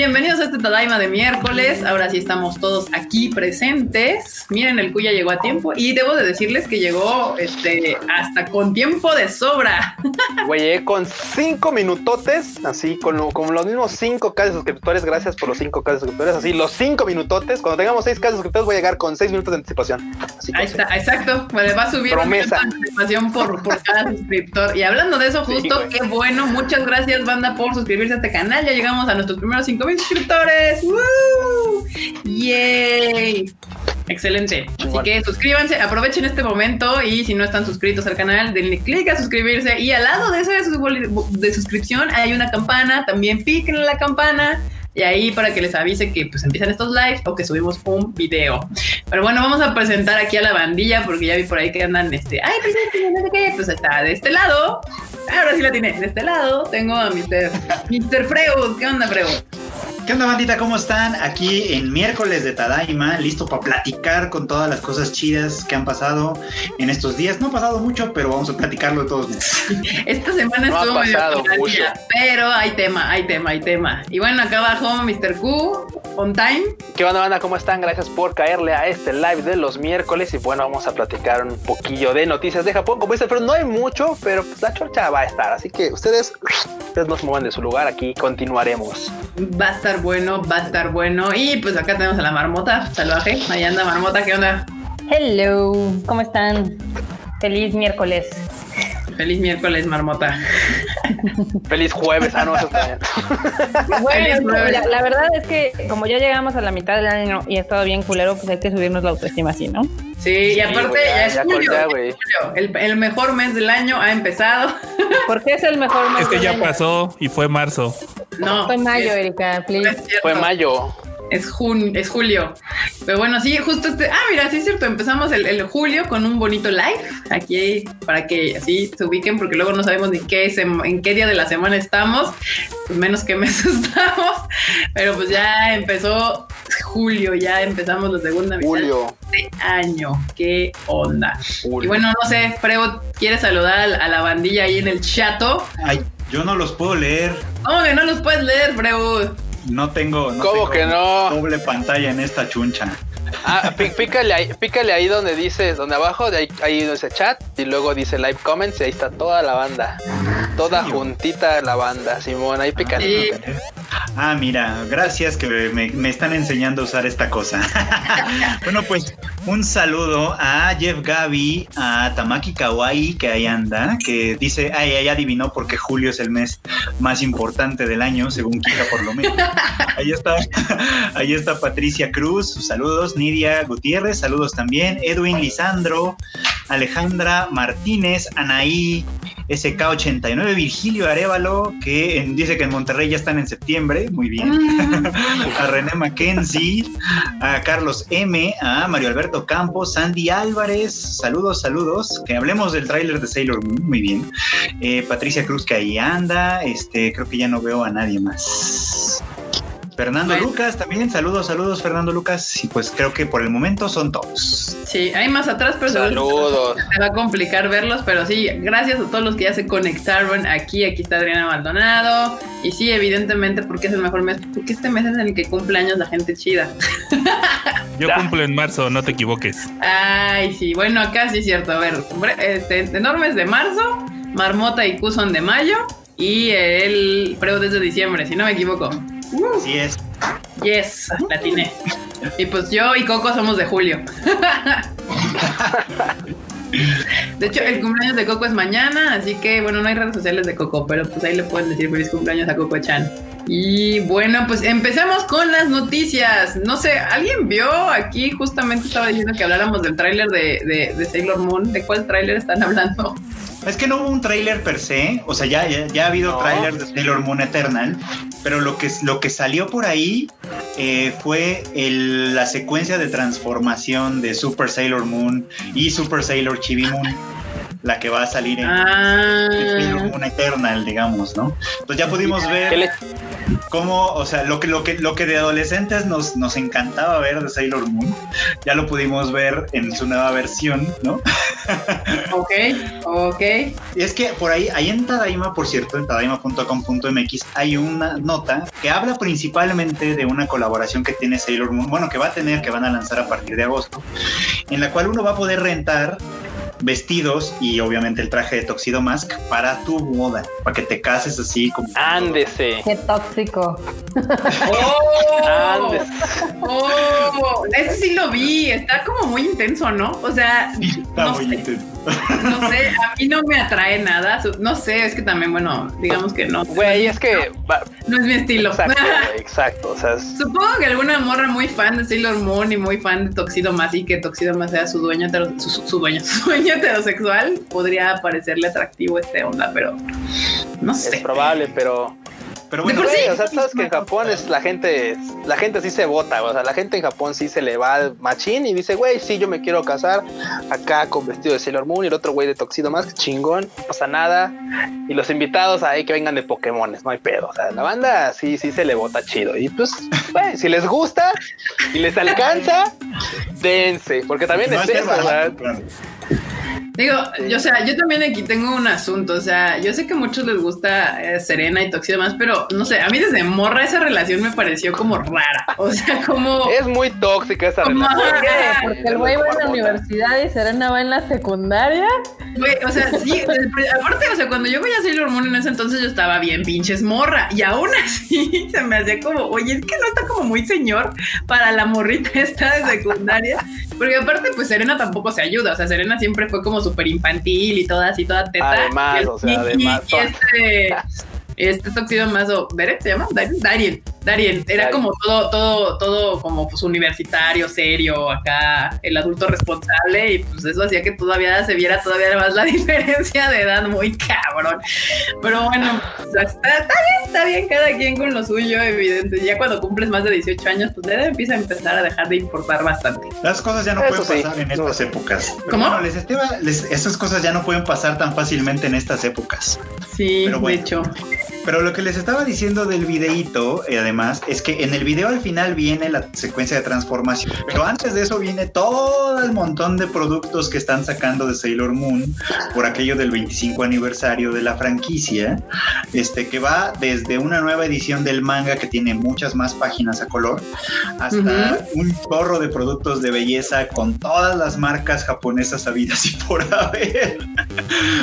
Bienvenidos a este Tadaima de miércoles. Ahora sí estamos todos aquí presentes. Miren, el Cuya llegó a tiempo y debo de decirles que llegó este, hasta con tiempo de sobra. Güey, con cinco minutotes, así, con, con los mismos cinco K de suscriptores. Gracias por los cinco K de suscriptores. Así, los cinco minutotes. Cuando tengamos seis K de suscriptores, voy a llegar con seis minutos de anticipación. Ahí está, exacto. Vale, va a subir Promesa. una anticipación por, por cada suscriptor. Y hablando de eso, justo, qué bueno. Muchas gracias, banda, por suscribirse a este canal. Ya llegamos a nuestros primeros 5000 suscriptores. ¡Woo! ¡Yay! Excelente. Así que suscríbanse, aprovechen este momento y si no están suscritos al canal, denle clic a suscribirse. Y al lado de esa de, sus- de suscripción hay una campana, también piquen en la campana. Y ahí para que les avise que pues empiezan estos lives o que subimos un video. Pero bueno, vamos a presentar aquí a la bandilla porque ya vi por ahí que andan este, ay, presente, no sé qué, pues está de este lado. Ahora sí la tiene. De este lado tengo a Mr. Mr. Freud. ¿Qué onda, Freud? ¿Qué onda, bandita? ¿Cómo están? Aquí en miércoles de Tadaima, listo para platicar con todas las cosas chidas que han pasado en estos días. No ha pasado mucho, pero vamos a platicarlo de todos modos. Esta semana No ha estuvo medio pasado pesadilla, mucho. pero hay tema, hay tema, hay tema. Y bueno, acá abajo Mr. Q, on time. ¿Qué onda, banda? ¿Cómo están? Gracias por caerle a este live de los miércoles. Y bueno, vamos a platicar un poquillo de noticias de Japón. Como dice, pero no hay mucho, pero pues, la chorcha va a estar. Así que ustedes, ustedes no se muevan de su lugar. Aquí continuaremos. Va a estar bueno, va a estar bueno. Y pues acá tenemos a la marmota, salvaje. Ahí anda marmota, ¿qué onda? Hello, ¿cómo están? Feliz miércoles. Feliz miércoles, marmota. Feliz jueves. Ah, no, eso Bueno, jueves. la, la verdad es que como ya llegamos a la mitad del año y ha estado bien culero, pues hay que subirnos la autoestima así, ¿no? Sí, y aparte ya- ya es ya julio. ya es. El, el mejor mes del año ha empezado. Porque es el mejor mes Este del ya año. pasó y fue marzo. No. Fue mayo, es- Erika, no please. es cierto. Fue mayo. Es, jun es julio. Pero bueno, sí, justo este. Ah, mira, sí es cierto. Empezamos el, el julio con un bonito live aquí para que así se ubiquen, porque luego no sabemos ni qué en qué día de la semana estamos, pues menos qué mes estamos. Pero pues ya empezó julio, ya empezamos la segunda mitad Julio. de año. ¿Qué onda? Y bueno, no sé, Freo, ¿quieres saludar a la- bandilla ahí en el chato? Ay, yo no los puedo leer. ¿Cómo que no los puedes leer, Freud? No tengo. No ¿Cómo tengo que no? Doble pantalla en esta chuncha. Ah, pí- pícale ahí, pícale ahí donde dice, donde abajo, de ahí, ahí dice chat, y luego dice live comments, y ahí está toda la banda. Toda juntita la banda, Simón, ahí pícale. Sí. Ah, mira, gracias que me, me están enseñando a usar esta cosa. bueno, pues un saludo a Jeff Gaby, a Tamaki Kawaii, que ahí anda, que dice, ay, ella adivinó porque julio es el mes más importante del año, según Kika por lo menos. Ahí está, ahí está Patricia Cruz, sus saludos, Nidia Gutiérrez, saludos también, Edwin Lisandro, Alejandra Martínez, Anaí, SK89, Virgilio Arevalo, que en- dice que en Monterrey ya están en septiembre, muy bien. a René Mackenzie, a Carlos M, a Mario Alberto Campos, Sandy Álvarez, saludos, saludos, que hablemos del tráiler de Sailor Moon, muy bien. Eh, Patricia Cruz que ahí anda, este, creo que ya no veo a nadie más. Fernando. Lucas también, saludos, saludos Fernando Lucas, y pues creo que por el momento son todos. Sí, hay más atrás, pero Saludos. se va a complicar verlos, pero sí, gracias a todos los que ya se conectaron aquí. Aquí está Adriana Maldonado. Y sí, evidentemente, porque es el mejor mes, porque este mes es en el que cumple años la gente chida. Yo cumplo en marzo, no te equivoques. Ay, sí, bueno, acá sí es cierto. A ver, este, enormes de marzo, Marmota y Q son de mayo. Y el Freud es de diciembre, si no me equivoco. Así es. Yes, la atiné. Y pues yo y Coco somos de julio. De hecho, el cumpleaños de Coco es mañana, así que bueno, no hay redes sociales de Coco, pero pues ahí le pueden decir feliz cumpleaños a Coco Chan. Y bueno, pues empezamos con las noticias. No sé, ¿alguien vio aquí? Justamente estaba diciendo que habláramos del tráiler de, de Sailor Moon. ¿De cuál tráiler están hablando? Es que no hubo un tráiler per se, o sea, ya, ya, ya ha habido No. de Sailor Moon Eternal, pero lo que, lo que salió por ahí eh, fue el- la secuencia de transformación de Super Sailor Moon y Super Sailor Chibi Moon, la que va a salir en Sailor Ah, Moon Eternal, digamos, ¿no? Entonces ya pudimos ¿Qué ver cómo, o sea, lo que, lo que, lo que de adolescentes nos, nos encantaba ver de Sailor Moon, ya lo pudimos ver en su nueva versión, ¿no? Ok, ok. Y es que por ahí, ahí en Tadaima, por cierto, en tadaima.com.mx, hay una nota que habla principalmente de una colaboración que tiene Sailor Moon, bueno, que va a tener, que van a lanzar a partir de agosto, en la cual uno va a poder rentar vestidos y obviamente el traje de Tuxedo Mask para tu boda, para que te cases así como... Ándese. Qué tóxico. ¡Oh! Ándese. ¡Oh! Ese sí lo vi. Está como muy intenso, ¿no? O sea, Está no muy sé. intenso. No sé, a mí no me atrae nada. Su- No sé, es que también, bueno, digamos que no. Güey, es que. No es mi estilo. Exacto, güey, exacto. O sea, es- Supongo que alguna morra muy fan de Sailor Moon y muy fan de Toxido Más y que Toxido Más sea su dueño, su, su- su dueño, su dueño heterosexual, podría parecerle atractivo este onda, pero no es sé. probable, pero. Pero bueno, sí. Güey, o sea, sabes que en Japón es la gente, la gente sí se vota, o sea, la gente en Japón sí se le va al machín y dice, güey, sí, yo me quiero casar acá con vestido de Sailor Moon y el otro güey de Toxido más chingón, no pasa nada. Y los invitados ahí que vengan de Pokémones, no hay pedo. O sea, la banda sí, sí se le vota chido. Y pues, güey, si les gusta y les alcanza, dense, porque también no es es eso, ¿verdad? claro. Digo, yo, o sea, yo también aquí tengo un asunto, o sea, yo sé que a muchos les gusta eh, Serena y Toxido Más, pero no sé, a mí desde morra esa relación me pareció como rara, o sea, como... Es muy tóxica esa Como- relación. Porque el güey va en la universidad y Serena va en la secundaria. Güey, o sea, sí, aparte, o sea, cuando yo veía Sailor Moon en ese entonces yo estaba bien pinches morra y aún así se me hacía como, oye, es que no está como muy señor para la morrita esta de secundaria, porque aparte pues Serena tampoco se ayuda, o sea, Serena siempre fue como súper infantil y toda así, toda teta. Además, Y el- o sea, y- además, y este, este toxido más o Derek se llama Darien, Darien, Darien. era Darien. como todo, todo, todo como pues universitario, serio, acá el adulto responsable y pues eso hacía que todavía se viera todavía más la diferencia de edad muy cabrón. Pero bueno, sea, está, está bien, está bien cada quien con lo suyo, evidente. Ya cuando cumples más de 18 años, pues ya empieza a empezar a dejar de importar bastante. Las cosas ya no Eso pueden sí. pasar en estas épocas. Pero ¿Cómo? bueno, les estaba- les- esas cosas ya no pueden pasar tan fácilmente en estas épocas. Sí, bueno. de hecho. Pero lo que les estaba diciendo del videíto, eh, además, es que en el video al final viene la secuencia de transformación. Pero antes de eso viene todo el montón de productos que están sacando de Sailor Moon por aquello del 25 aniversario de la franquicia. Este que va desde una nueva edición del manga que tiene muchas más páginas a color hasta un chorro de productos de belleza con todas las marcas japonesas habidas y por haber.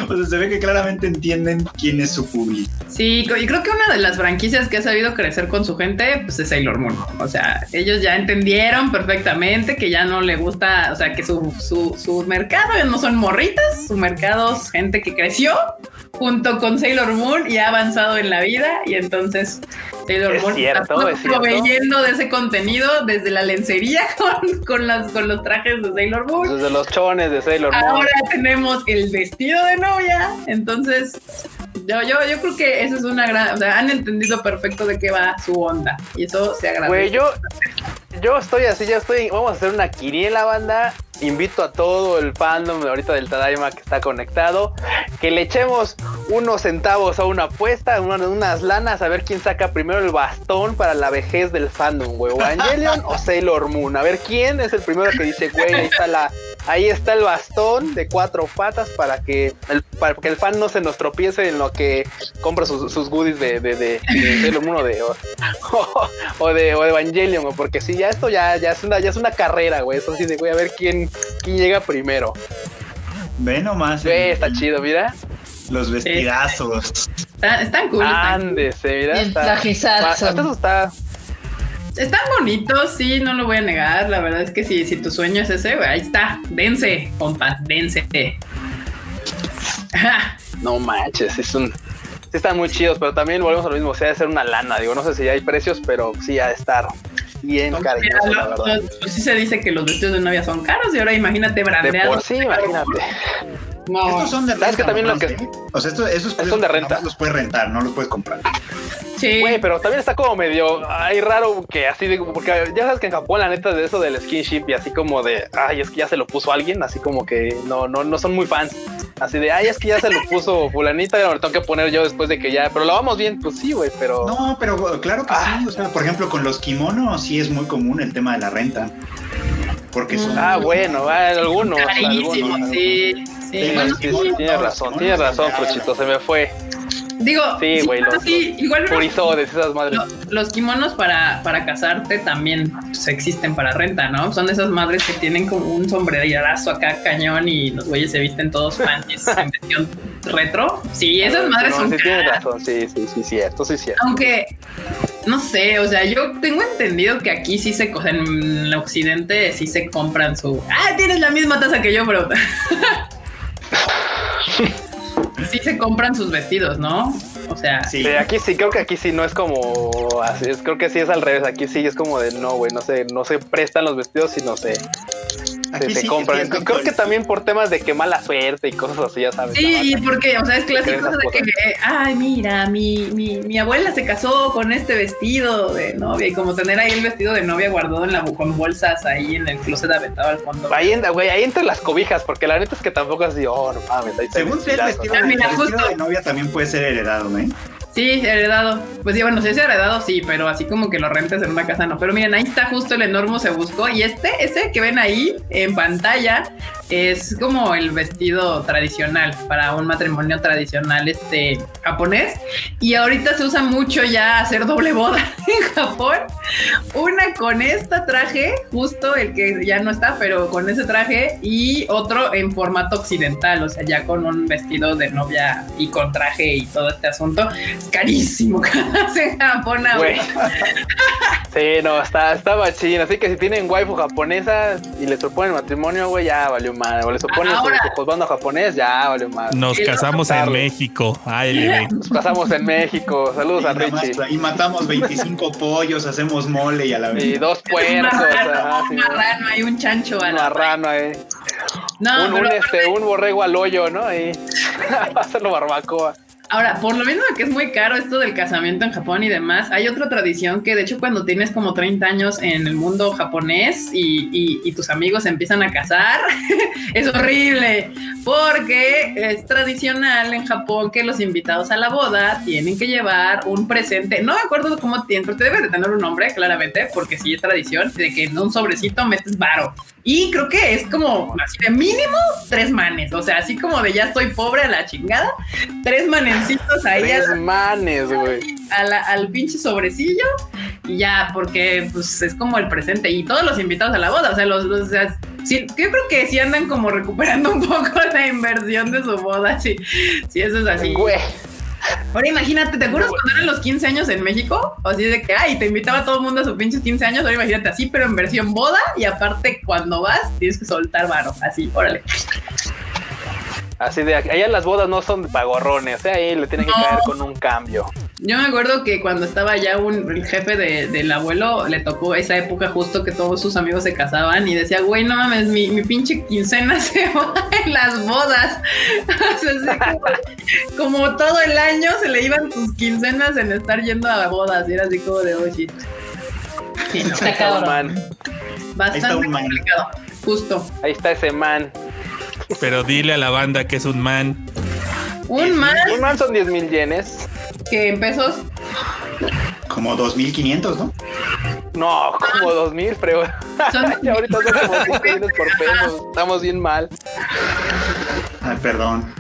O sea, se ve que claramente entienden quién es su público. Sí, co- y creo que una de las franquicias que ha sabido crecer con su gente, pues es Sailor Moon. O sea, ellos ya entendieron perfectamente que ya no le gusta, o sea, que su, su, su mercado ya no son morritas, su mercado es gente que creció junto con Sailor Moon y ha avanzado en la vida y entonces Sailor Es Moon cierto, está es proveyendo de ese contenido desde la lencería con, con, las, con los trajes de Sailor Moon. Desde los chones de Sailor Moon. Ahora tenemos el vestido de novia, entonces yo, yo, yo creo que eso es una gran, han entendido perfecto de qué va su onda y eso se agradece. Güey, yo, yo estoy así, ya estoy. Vamos a hacer una quiniela, banda. Invito a todo el fandom de ahorita del Tadaima que está conectado. Que le echemos unos centavos a una apuesta, una- unas lanas, a ver quién saca primero el bastón para la vejez del fandom, güey. O Evangelion o Sailor Moon. A ver quién es el primero que dice, güey, ahí está la. Ahí está el bastón de cuatro patas para que el, para que el fan no se nos tropiece en lo que compra sus, sus goodies de, de, de, de o de, o, o de, o de Evangelion, güey, porque si ya esto ya, ya es una, ya es una carrera, güey. Eso sí de güey, a ver quién, quién llega primero. Ve nomás Güey, el- está chido, mira. los vestidazos. Están, están cool, están, cool. Ándese, mira. El está- trajezazo. hasta eso está. Están bonitos, sí, no lo voy a negar. La verdad es que si, si tu sueño es ese, ahí está. Dense, compas, dense. No manches, es un. Sí están muy chidos, pero también volvemos a lo mismo. O sea, de ser una lana. Digo, no sé si ya hay precios, pero sí ha de estar bien cariñoso, la verdad. pues sí se dice que los vestidos de novia son caros y ahora imagínate De brandeados. por sí, imagínate. No, Estos son de renta. ¿Sabes que también lo ¿no? que- O sea, estos, esos son de renta. los puedes rentar, no los puedes comprar. sí. Güey, pero también está como medio ay, raro que así de porque ya sabes que en Japón la neta de eso del skinship y así como de ay es que ya se lo puso alguien, así como que no, no, no son muy fans. Así de ay es que ya se lo puso fulanita y lo tengo que poner yo después de que ya, pero lo vamos bien, pues sí, güey, pero No, pero claro que Ah. sí. O sea, por ejemplo, con los kimonos sí es muy común el tema de la renta. Porque son. Ah, bueno, ah, algunos. Carísimo, algunos. sí. Sí, Sí, bueno, Sí, sí, tienes razón, tienes razón, Fruchito, se me fue. digo, Sí, güey, los- sí, igual Purizodes, esas madres. lo- los kimonos para, para casarte también pues, existen para renta, ¿no? Son esas madres que tienen como un sombrerazo acá cañón y los güeyes se visten todos fancies en versión retro. Sí, esas madres No, son sí, tienes caras. razón, sí, sí, sí, cierto, sí, cierto. Aunque, no sé, o sea, yo tengo entendido que aquí sí se, co- en el occidente sí se compran su... Ah, tienes la misma taza que yo, bro. sí se compran sus vestidos, ¿no? O sea, Sí. Sí, aquí sí, creo que aquí sí no es como así, es, creo que sí es al revés, aquí sí es como de no, güey, no se, no se prestan los vestidos, sino se, Aquí se sí, compran. creo que también por temas de que mala suerte y cosas así, ya sabes. Sí, y porque, o sea, es clásico de que, ay, mira, mi, mi, mi abuela se casó con este vestido de novia y como tener ahí el vestido de novia guardado en la con bolsas ahí en el closet aventado al fondo. Ahí, en- güey, ahí entre las cobijas, porque la neta es que tampoco es así, oh, no mames, ahí está Según sea el vestidazo, vestido, ¿no? Ah, de, mira, el vestido justo. de novia también puede ser heredado, ¿eh? Sí, heredado. Pues sí, bueno, si es heredado, sí, pero así como que lo rentes en una casa, no. Pero miren, ahí está justo el enorme se buscó. Y este, ese que ven ahí en pantalla, es como el vestido tradicional para un matrimonio tradicional este japonés. Y ahorita se usa mucho ya hacer doble boda en Japón. Una con esta traje, justo el que ya no está, pero con ese traje, y otro en formato occidental, o sea, ya con un vestido de novia y con traje y todo este asunto. Es carísimo en Japón ahora. Sí, no, está, está machín. Así que si tienen waifu japonesa y les proponen matrimonio, güey, ya valió mal. O les oponen su, Ahora. su juzgando japonés, ya valió mal. Nos casamos en. México. ALB. Nos casamos en México. Saludos a Y más- Richie. y matamos 25 pollos, hacemos mole y a la Y vez. dos Un puercos. marrano, ajá, un marrano, hay un chancho a un marrano ahí. No, un, un, este, un borrego al hoyo, ¿no? Ahí. Hacerlo barbacoa. Ahora, por lo mismo que es muy caro esto del casamiento en Japón y demás, hay otra tradición que de hecho cuando tienes como 30 años en el mundo japonés y, y- y tus amigos se empiezan a casar, es horrible, porque es tradicional en Japón que los invitados a la boda tienen que llevar un presente, no me acuerdo cómo tienen, pero te debe de tener un nombre, claramente, porque sí es tradición, de que en un sobrecito metes varo. Y creo que es como así de mínimo tres manes, o sea, así como de ya estoy pobre a la chingada, tres manencitos ahí a Tres manes, güey. a al pinche sobrecillo y ya, porque pues es como el presente y todos los invitados a la boda, o sea, los, los- o sea, sí, yo creo que sí andan como recuperando un poco la inversión de su boda, sí, sí, eso es así. Güey. Ahora imagínate, ¿te acuerdas cuando eran los 15 años en México? O así de que, ay, te invitaba todo el mundo a sus pinches 15 años, ahora imagínate así, pero en versión boda y aparte cuando vas tienes que soltar varo, así, órale. Así de allá las bodas no son de pagorrones, ¿eh? ahí le tienen que No. caer con un cambio. Yo me acuerdo que cuando estaba ya un el jefe de- del abuelo, le tocó esa época justo que todos sus amigos se casaban y decía, güey, no mames, mi, mi pinche quincena se va en las bodas. O sea, así como, como todo el año se le iban sus quincenas en estar yendo a bodas y era así como de, oye. Sí, no, Está cabrón. bastante complicado. Justo. Ahí está ese man. Pero dile a la banda que es un man. Un man Un man son 10 mil yenes. que en pesos Como 2500, ¿no? No, como 2 mil, pero son ya ahorita son como 5 yenes por pesos. Estamos bien mal. Ay, perdón.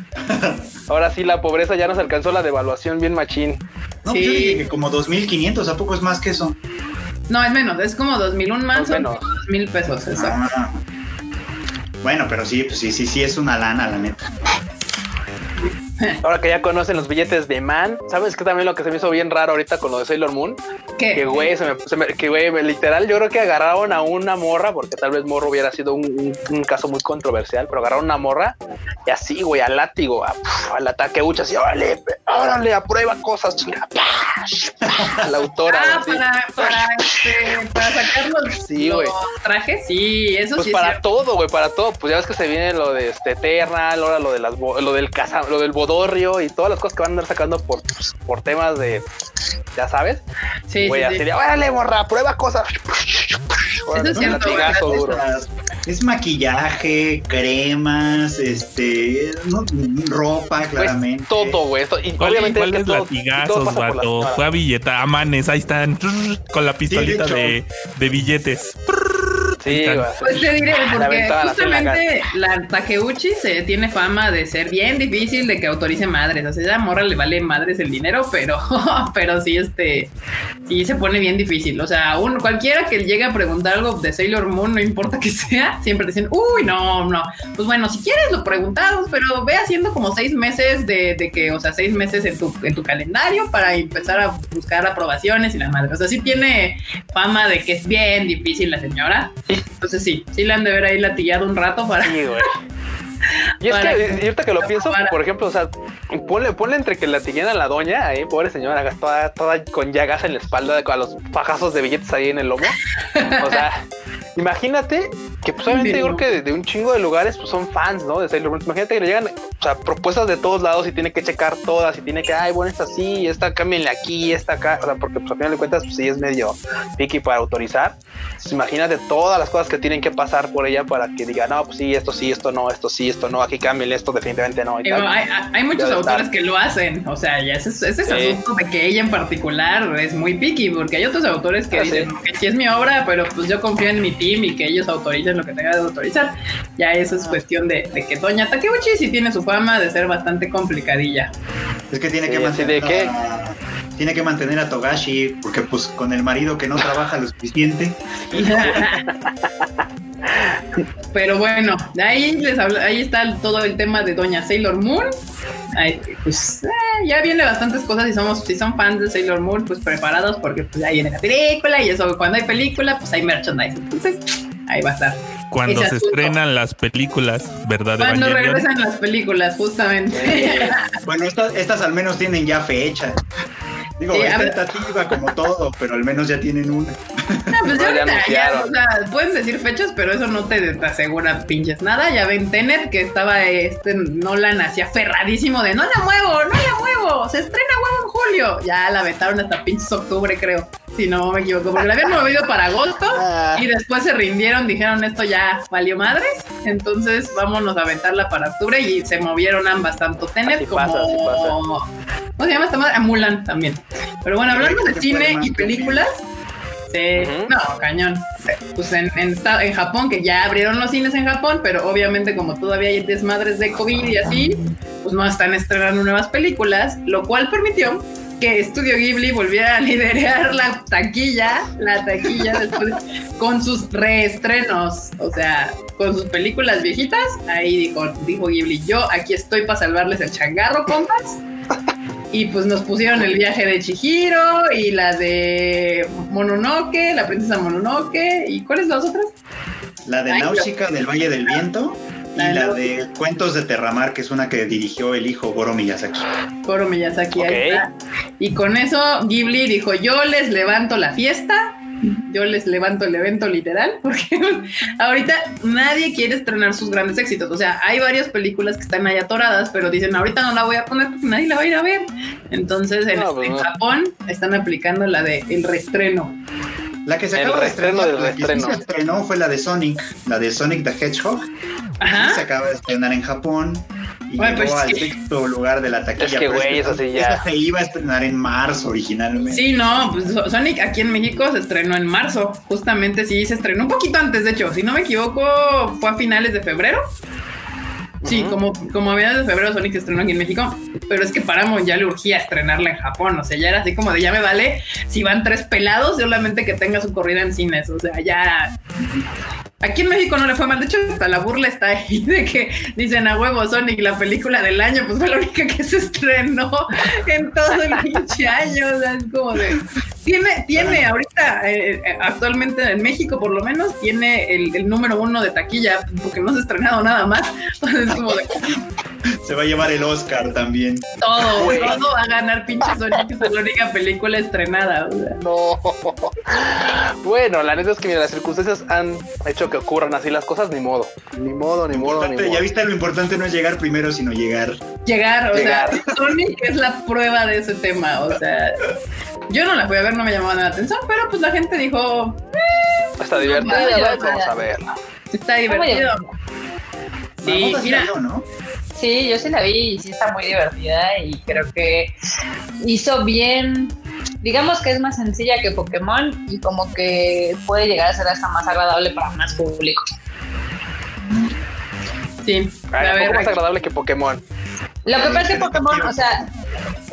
Ahora sí, la pobreza ya nos alcanzó la devaluación bien machín. No, Sí. yo dije que como 2500, ¿a poco es más que eso? No, es menos, es como dos mil. Un man son menos. dos mil pesos, exacto. Ah. Bueno, pero sí, pues sí, sí, sí, es una lana, la neta. Ahora que ya conocen los billetes de man, ¿sabes qué también lo que se me hizo bien raro ahorita con lo de Sailor Moon? ¿Qué? Que güey, se me, se me- que güey, literal, yo creo que agarraron a una morra, porque tal vez morro hubiera sido un, un- un caso muy controversial, pero agarraron a una morra y así, güey, al látigo, a- puf, al ataque ucha, así, órale, órale, aprueba cosas, chinga, la autora. Ah, así. para, para, este, para sacar los, Sí, los trajes, sí, eso Pues sí es para cierto. todo, güey, para todo. Pues ya ves que se viene lo de este Eternal, ahora lo de las lo del casa, lo del bodorrio y todas las cosas que van a andar sacando por, por temas de ya sabes. Sí, Güey, sí, así sí. de, órale, morra, prueba cosas. Órale, es cierto, duro. Es maquillaje, cremas, este, no, ropa, Pues claramente. todo, güey. esto- Y ¿Cuál- obviamente ¿Cuáles es todo- todo latigazos, la vato? Fue a billeta, a manes, ahí están, con la pistolita de, de billetes. Sí, Sí, Pues te diré, porque en la justamente la Takeuchi se tiene fama de ser bien difícil de que autorice madres. O sea, esa morra le vale madres el dinero, pero, pero sí, este, sí se pone bien difícil. O sea, un, cualquiera que llegue a preguntar algo de Sailor Moon, no importa que sea, siempre dicen, uy, no, no. Pues bueno, si quieres lo preguntamos, pero ve haciendo como seis meses de, de que, o sea, seis meses en tu, en tu calendario para empezar a buscar aprobaciones y la madre. O sea, sí tiene fama de que es bien difícil la señora. Entonces sí, sí le han de ver ahí latillado un rato para... Sí, güey. Y es que, y ahorita que lo pienso, para- por ejemplo, o sea, ponle, ponle entre que la tiñan a la doña, ahí, pobre señora, toda, toda con llagas en la espalda, con los fajazos de billetes ahí en el lomo. O sea, imagínate que, pues, obviamente, yo creo que de, de un chingo de lugares, pues, son fans, ¿no? De Sailor Moon. Imagínate que le llegan, o sea, propuestas de todos lados y tiene que checar todas y tiene que, ay, bueno, esta sí, esta cámbienle aquí, esta acá, o sea, porque, pues, al final de cuentas, pues, sí es medio picky para autorizar. Entonces, imagínate todas las cosas que tienen que pasar por ella para que diga, no, pues sí, esto sí, esto no, esto sí, esto no, aquí cámbienle esto, definitivamente no. Digo, tal. hay, hay- muchos autores que lo hacen, o sea, ya ese, ese es Sí. asunto de que ella en particular es muy picky, porque hay otros autores que Ah, dicen sí. que sí es mi obra, pero pues yo confío en mi y que ellos autoricen lo que tenga de autorizar. Ya eso Ah. es cuestión de, de que Doña Takeuchi sí tiene su fama de ser bastante complicadilla. Es que tiene Sí, que mantener de qué. a, tiene que mantener a Togashi, porque pues con el marido que no trabaja lo suficiente. Pero bueno, de ahí les habla- ahí está todo el tema de Doña Sailor Moon. Ay, pues eh, ya viene bastantes cosas y somos, si son fans de Sailor Moon, pues preparados porque pues ya viene la película y eso cuando hay película, pues hay merchandise. Entonces, ahí va a estar. Cuando se estrenan las películas, ¿verdad? Cuando Evangelion? regresan las películas, justamente. Eh, Bueno, estas, estas al menos tienen ya fecha. Digo, Sí, es tentativa como todo, pero al menos ya tienen una. No, pues No, ya ya ahorita ya, anunciaron. o sea, pueden decir fechas, pero eso no te, te asegura pinches nada. Ya ven Tenet, que estaba este Nolan hacía ferradísimo de no la muevo, no la muevo, se estrena huevo en julio. Ya la vetaron hasta pinches octubre, creo, si no me equivoco, porque la habían movido para agosto ah, y después se rindieron, dijeron esto ya valió madres, entonces vámonos a aventarla para octubre y se movieron ambas, tanto Tenet Así como... pasa, así pasa. ¿Cómo se llama esta madre? Ah, Mulan también. Pero bueno, hablando de cine y películas, Sí, Ujú. no, cañón. Pues en, en, en Japón, que ya abrieron los cines en Japón, pero obviamente como todavía hay desmadres de COVID y así, pues no están estrenando nuevas películas, lo cual permitió que Studio Ghibli volviera a liderar la taquilla, la taquilla después con sus reestrenos, o sea, con sus películas viejitas, ahí dijo, dijo Ghibli, yo aquí estoy para salvarles el changarro, compas. Y pues nos pusieron el viaje de Chihiro y la de Mononoke, la princesa Mononoke. ¿Y cuáles las otras? La de Ay, Náusica del Valle del Viento y La de la Náusica. de Cuentos de Terramar, que es una que dirigió el hijo Goro Miyazaki. Koro Miyazaki, ahí Ok. está. Y con eso Ghibli dijo, yo les levanto la fiesta, yo les levanto el evento literal, porque ahorita nadie quiere estrenar sus grandes éxitos. O sea, hay varias películas que están ahí atoradas, pero dicen, ahorita no la voy a poner porque nadie la va a ir a ver. Entonces en, No, pues en no. Japón están aplicando la de el reestreno. La que se El acaba de estrenar, del la que sí reestreno. se estrenó fue la de Sonic, la de Sonic the Hedgehog. Ajá. Se acaba de estrenar en Japón y Bueno, llegó pues, al sexto lugar de la taquilla. Es que, güey, eso sí ya. esa se iba a estrenar en marzo originalmente. Sí, no, pues So- Sonic aquí en México se estrenó en marzo. Justamente sí, se estrenó un poquito antes, de hecho. Si no me equivoco, fue a finales de febrero. Sí, como, como a finales de febrero Sonic se estrenó aquí en México. Pero es que Paramount ya le urgía estrenarla en Japón. O sea, ya era así como de ya me vale si van tres pelados, solamente que tenga su corrida en cines. O sea, ya. Aquí en México no le fue mal. De hecho, hasta la burla está ahí de que dicen a huevo Sonic, la película del año, pues fue la única que se estrenó en todo el pinche año. O sea, es como de. Tiene, tiene ahorita, eh, eh, actualmente en México por lo menos, tiene el, el número uno de taquilla, porque no se ha estrenado nada más. Entonces, es como de Se va a llevar el Oscar también. todo, Güey. todo va a ganar pinche Sonic, es la única película estrenada. o sea. No. Bueno, la neta es que mira, las circunstancias han hecho que ocurran así las cosas, ni modo. Ni modo, ni modo, ni modo. ya viste, lo importante no es llegar primero, sino llegar. Llegar, o Llegar. sea, Sonic es la prueba de ese tema, o sea, yo no la fui a ver, no me llamaba nada la atención, pero pues la gente dijo, Está divertida, Vaya, ¿verdad? vaya. vamos a verla. está divertido. Sí, mira, vio, ¿no? Sí, yo sí la vi y sí está muy divertida y creo que hizo bien digamos que es más sencilla que Pokémon y como que puede llegar a ser hasta más agradable para más público. Sí, Ay, a ver, más agradable que Pokémon. Lo que pasa es que Pokémon, o sea,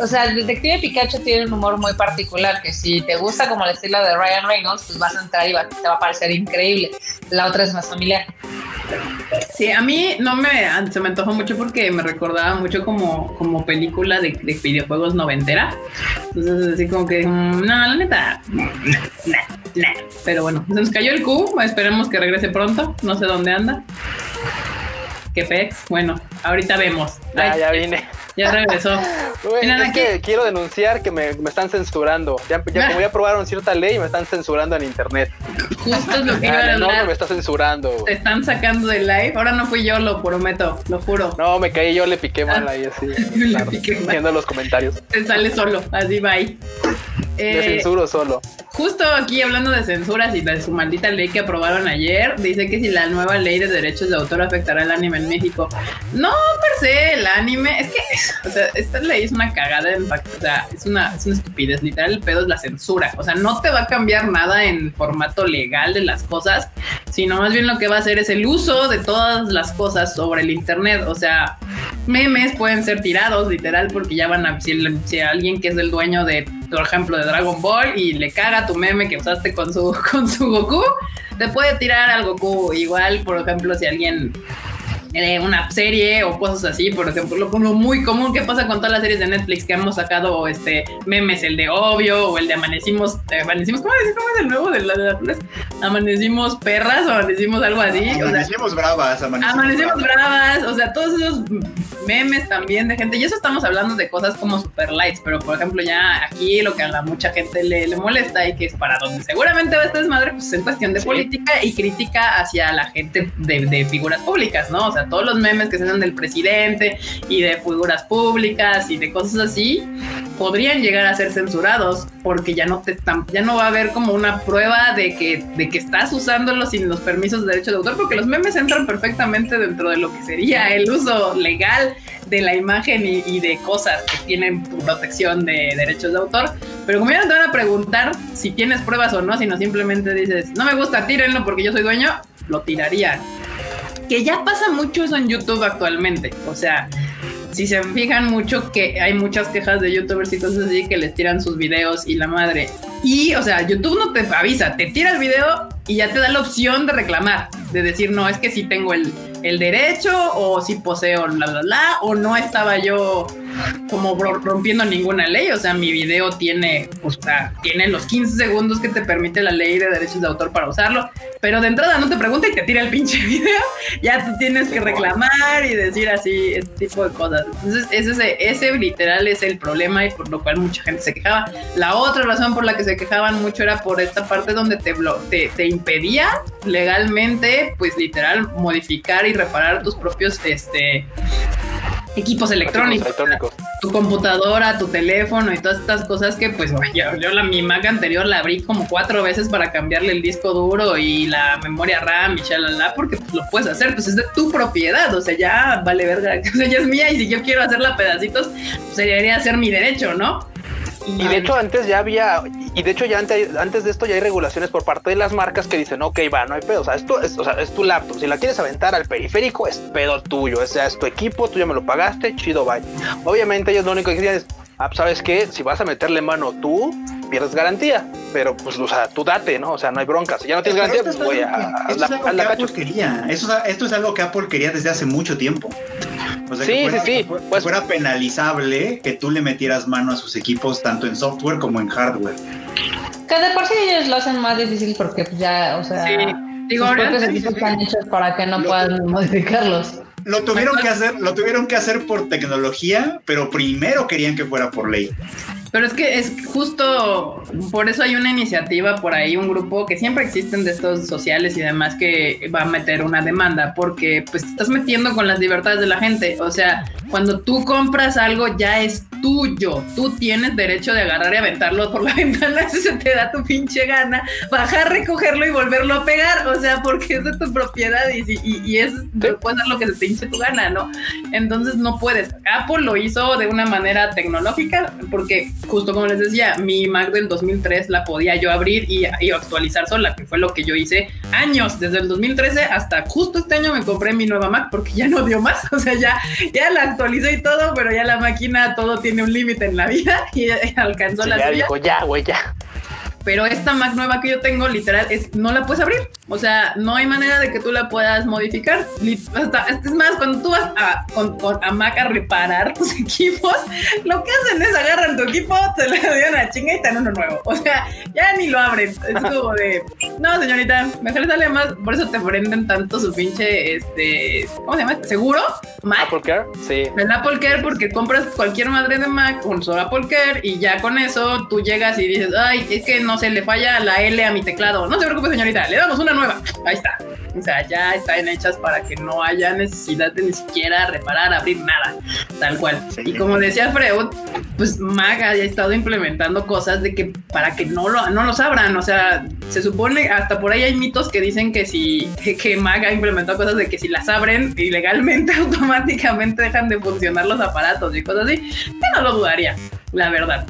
o sea, el detective Pikachu tiene un humor muy particular que si te gusta como el estilo de Ryan Reynolds, pues vas a entrar y va- te va a parecer increíble. La otra es más familiar. Sí, a mí no me se me antojó mucho porque me recordaba mucho como, como película de, de videojuegos noventera. Entonces, así como que, mm, no, la neta, nah, nah, nah. Pero bueno, se nos cayó el Q. Esperemos que regrese pronto. No sé dónde anda. Qué pex. Bueno, ahorita vemos. Ya, Ay, ya vine. ya regresó. Es que quiero denunciar que me, me están censurando. Ya, ya como ya aprobaron cierta ley, me están censurando en internet. Justo es lo que iba Ya, a enorme me está censurando. Te están sacando del live. Ahora no fui yo, lo prometo, lo juro. No, me caí, yo le piqué mal ahí así. Le piqué mal. Viendo los comentarios. Te sale solo, así bye. Me Eh, censuro solo. Justo aquí hablando de censuras y de su maldita ley que aprobaron ayer, dice que si la nueva ley de derechos de autor afectará el anime en México. No per se el anime, es que, o sea, esta ley es una cagada en o sea, es una, es una estupidez, literal, el pedo es la censura. O sea, no te va a cambiar nada en formato legal de las cosas, sino más bien lo que va a hacer es el uso de todas las cosas sobre el internet. O sea, memes pueden ser tirados, literal, porque ya van a, si, si alguien que es el dueño de, por ejemplo, de Dragon Ball y le caga tu meme que usaste con su, con su Goku, te puede tirar al Goku. Igual, por ejemplo, si alguien una serie o cosas así, por ejemplo, lo, lo muy común que pasa con todas las series de Netflix que hemos sacado este memes, el de obvio o el de amanecimos, eh, amanecimos, ¿cómo es, ¿Cómo es el nuevo de la, de la? Amanecimos perras o amanecimos algo así, o sea, Amanecimos bravas, amanecimos, Amanecimos bravas. bravas, o sea, todos esos memes también de gente. Y eso estamos hablando de cosas como super lights, pero por ejemplo, ya aquí lo que a la mucha gente le, le molesta y que es para donde seguramente va a estar desmadre, pues en cuestión de Sí. política y crítica hacia la gente de, de figuras públicas, ¿no? O sea, todos los memes que se del presidente y de figuras públicas y de cosas así podrían llegar a ser censurados porque ya no te ya no va a haber como una prueba de que, de que estás usándolo sin los permisos de derecho de autor, porque los memes entran perfectamente dentro de lo que sería el uso legal de la imagen y, y de cosas que tienen protección de derechos de autor. Pero como ya no te van a preguntar si tienes pruebas o no, sino simplemente dices, no me gusta, tírenlo porque yo soy dueño, lo tirarían. Que ya pasa mucho eso en YouTube actualmente. O sea, si se fijan mucho que hay muchas quejas de youtubers y cosas así que les tiran sus videos y la madre. Y, o sea, YouTube no te avisa, te tira el video y ya te da la opción de reclamar, de decir, no, es que sí tengo el, el derecho o sí poseo, bla, bla, bla, o no estaba yo como rompiendo ninguna ley, o sea, mi video tiene, o sea, tiene los 15 segundos que te permite la ley de derechos de autor para usarlo, pero de entrada no te pregunta y te tira el pinche video, ya tú tienes que reclamar y decir así, este tipo de cosas. Entonces, ese, ese literal es el problema y por lo cual mucha gente se quejaba. La otra razón por la que se quejaban mucho era por esta parte donde te, te, te impedía legalmente, pues literal, modificar y reparar tus propios, este equipos electrónicos, electrónicos. tu computadora, tu teléfono y todas estas cosas que pues yo, yo la mi Mac anterior la abrí como cuatro veces para cambiarle el disco duro y la memoria RAM y shalala porque pues lo puedes hacer, pues es de tu propiedad, o sea, ya vale verga, o sea, ya es mía y si yo quiero hacerla a pedacitos, pues debería ser mi derecho, ¿no? Y de hecho antes ya había, y de hecho ya antes, antes de esto ya hay regulaciones por parte de las marcas que dicen, ok, va, no hay pedo, o sea, esto es, o sea, es tu laptop, si la quieres aventar al periférico es pedo tuyo, o sea, es tu equipo, tú ya me lo pagaste, chido, bye. Obviamente ellos lo único que dicen es, ah, ¿sabes qué? Si vas a meterle mano tú, pierdes garantía, pero pues, o sea, tú date, ¿no? O sea, no hay broncas, si ya no tienes Pero garantía, pues es voy a, la, es algo a la que cacho. Apple quería. Eso es- esto es algo que Apple quería desde hace mucho tiempo. O sea, Sí, que fuera, sí, sí. que fu- que Pues- fuera penalizable que tú le metieras mano a sus equipos tanto en software como en hardware. Que de por sí ellos lo hacen más difícil porque pues, ya, o sea, Sí, digo, sus ahora propios sí, equipos sí, sí. están hechos para que no Lo- puedan modificarlos. Lo tuvieron que hacer, lo tuvieron que hacer por tecnología, pero primero querían que fuera por ley. Pero es que es justo por eso hay una iniciativa por ahí, un grupo que siempre existen de estos sociales y demás que va a meter una demanda porque pues te estás metiendo con las libertades de la gente. O sea, cuando tú compras algo ya es tuyo. Tú tienes derecho de agarrar y aventarlo por la ventana si se te da tu pinche gana, bajar, recogerlo y volverlo a pegar. O sea, porque es de tu propiedad y, y, y es, puedes lo que se te hinche tu gana, ¿no? Entonces no puedes. Apple lo hizo de una manera tecnológica porque justo como les decía, mi Mac del 2003 la podía yo abrir y, y actualizar sola, que fue lo que yo hice años, desde el 2013 hasta justo este año me compré mi nueva Mac porque ya no dio más, o sea, ya, ya la actualicé y todo, pero ya la máquina todo tiene un límite en la vida y alcanzó Sí, la ya suya. dijo, ya, güey, ya. Pero esta Mac nueva que yo tengo, literal, es, no la puedes abrir. O sea, no hay manera de que tú la puedas modificar. Hasta, es más, cuando tú vas a, con- con- a Mac a reparar tus equipos, lo que hacen es agarran tu equipo, te le dan a chinga y te dan uno nuevo. O sea, ya ni lo abren. Es como de, no, señorita, mejor le sale más. Por eso te prenden tanto su pinche, este, ¿cómo se llama? ¿Seguro? Mac. Apple Care, sí. El Apple Care porque compras cualquier madre de Mac con su Apple Care y ya con eso tú llegas y dices, ay, es que no se le falla la L a mi teclado. No se preocupe, señorita, le damos una nueva. Ahí está. O sea, ya están hechas para que no haya necesidad de ni siquiera reparar, abrir nada, tal cual. Y como decía Freud, pues Mac ha estado implementando cosas de que para que no lo, no los abran. O sea, se supone, hasta por ahí hay mitos que dicen que si que, ha implementado cosas de que si las abren ilegalmente, automáticamente dejan de funcionar los aparatos y cosas así. Yo no lo dudaría, la verdad.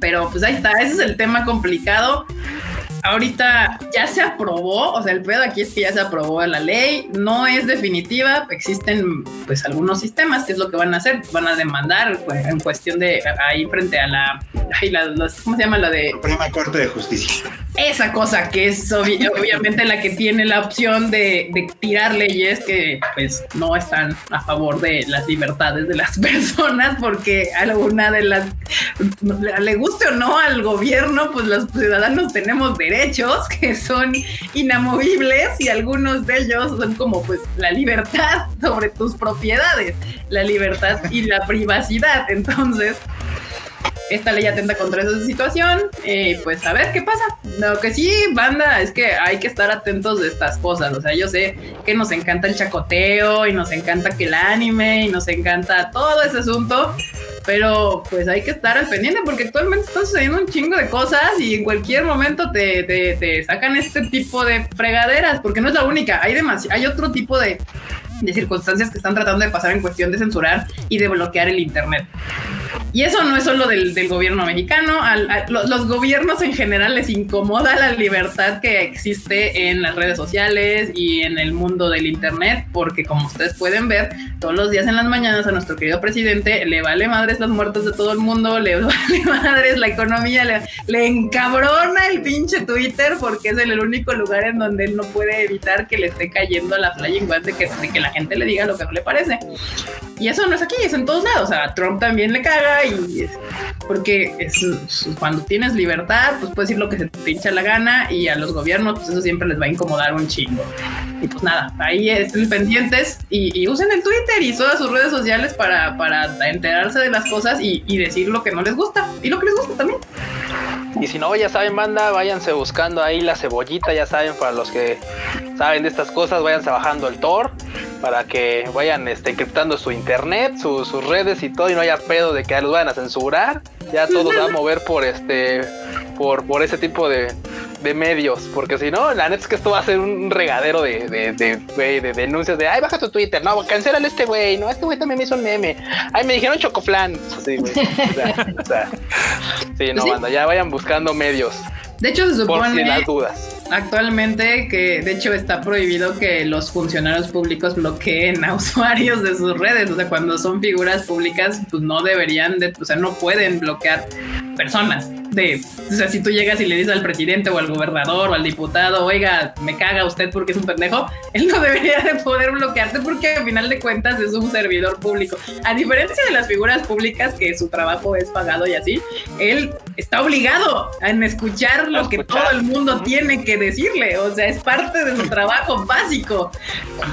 Pero pues ahí está, ese es el tema complicado. Ahorita ya se aprobó, o sea, el pedo aquí es que ya se aprobó la ley, no es definitiva, existen pues algunos sistemas, que es lo que van a hacer, van a demandar pues, en cuestión de ahí frente a la, ay, la- los- ¿cómo se llama? La de Suprema Corte de Justicia. esa cosa que es obvi- obviamente la que tiene la opción de, de tirar leyes que pues no están a favor de las libertades de las personas porque alguna de las le guste o no al gobierno pues los ciudadanos tenemos derechos que son inamovibles y algunos de ellos son como pues la libertad sobre tus propiedades la libertad y la privacidad. Entonces esta ley atenta contra esa situación. eh, pues a ver qué pasa. Lo que sí, banda, es que hay que estar atentos de estas cosas. O sea, yo sé que nos encanta el chacoteo y nos encanta que el anime y nos encanta todo ese asunto. Pero pues hay que estar al pendiente porque actualmente están sucediendo un chingo de cosas y en cualquier momento te, te- te sacan este tipo de fregaderas, porque no es la única, hay hay otro tipo de, de circunstancias que están tratando de pasar en cuestión de censurar y de bloquear el internet. Y eso no es solo del, del gobierno mexicano, al- a- lo- los gobiernos en general les incomoda la libertad que existe en las redes sociales y en el mundo del internet, porque como ustedes pueden ver, todos los días en las mañanas a nuestro querido presidente le vale madres las muertes de todo el mundo, le vale madres la economía, le, le encabrona el pinche Twitter porque es el único lugar en donde él no puede evitar que le esté cayendo la flying web de que, de que la gente le diga lo que no le parece. Y eso no es aquí, es en todos lados. A Trump también le y porque cuando tienes libertad, pues puedes decir lo que se te hincha la gana y a los gobiernos, pues eso siempre les va a incomodar un chingo. Y pues nada, ahí estén pendientes y, usen el Twitter y todas sus redes sociales para, para enterarse de las cosas y, y decir lo que no les gusta y lo que les gusta también. Y si no, ya saben, banda, váyanse buscando ahí la cebollita, ya saben, para los que saben de estas cosas, váyanse bajando el Tor para que vayan este, encriptando su internet, su- sus redes y todo, y no haya pedo de que los vayan a censurar. Ya todo se va a mover por este, por, por ese tipo de, de medios, porque si no, la neta es que esto va a ser un regadero de, de, de, de denuncias de, ay, baja tu Twitter, no, cancélale este güey, no, este güey también me hizo un meme, ay, me dijeron chocoflan, sí, güey, o sea, o sea, sí, no, Sí. banda, ya vayan buscando medios, De hecho, se por si supone las dudas. Actualmente que de hecho está prohibido que los funcionarios públicos bloqueen a usuarios de sus redes. O sea, cuando son figuras públicas, pues no deberían de, o sea, no pueden bloquear personas. De, o sea, si tú llegas y le dices al presidente o al gobernador o al diputado, oiga, me caga usted porque es un pendejo, él no debería de poder bloquearte porque al final de cuentas es un servidor público. A diferencia de las figuras públicas que su trabajo es pagado y así, él está obligado a escuchar lo que escuchar. todo el mundo tiene que decirle. O sea, es parte de su trabajo básico.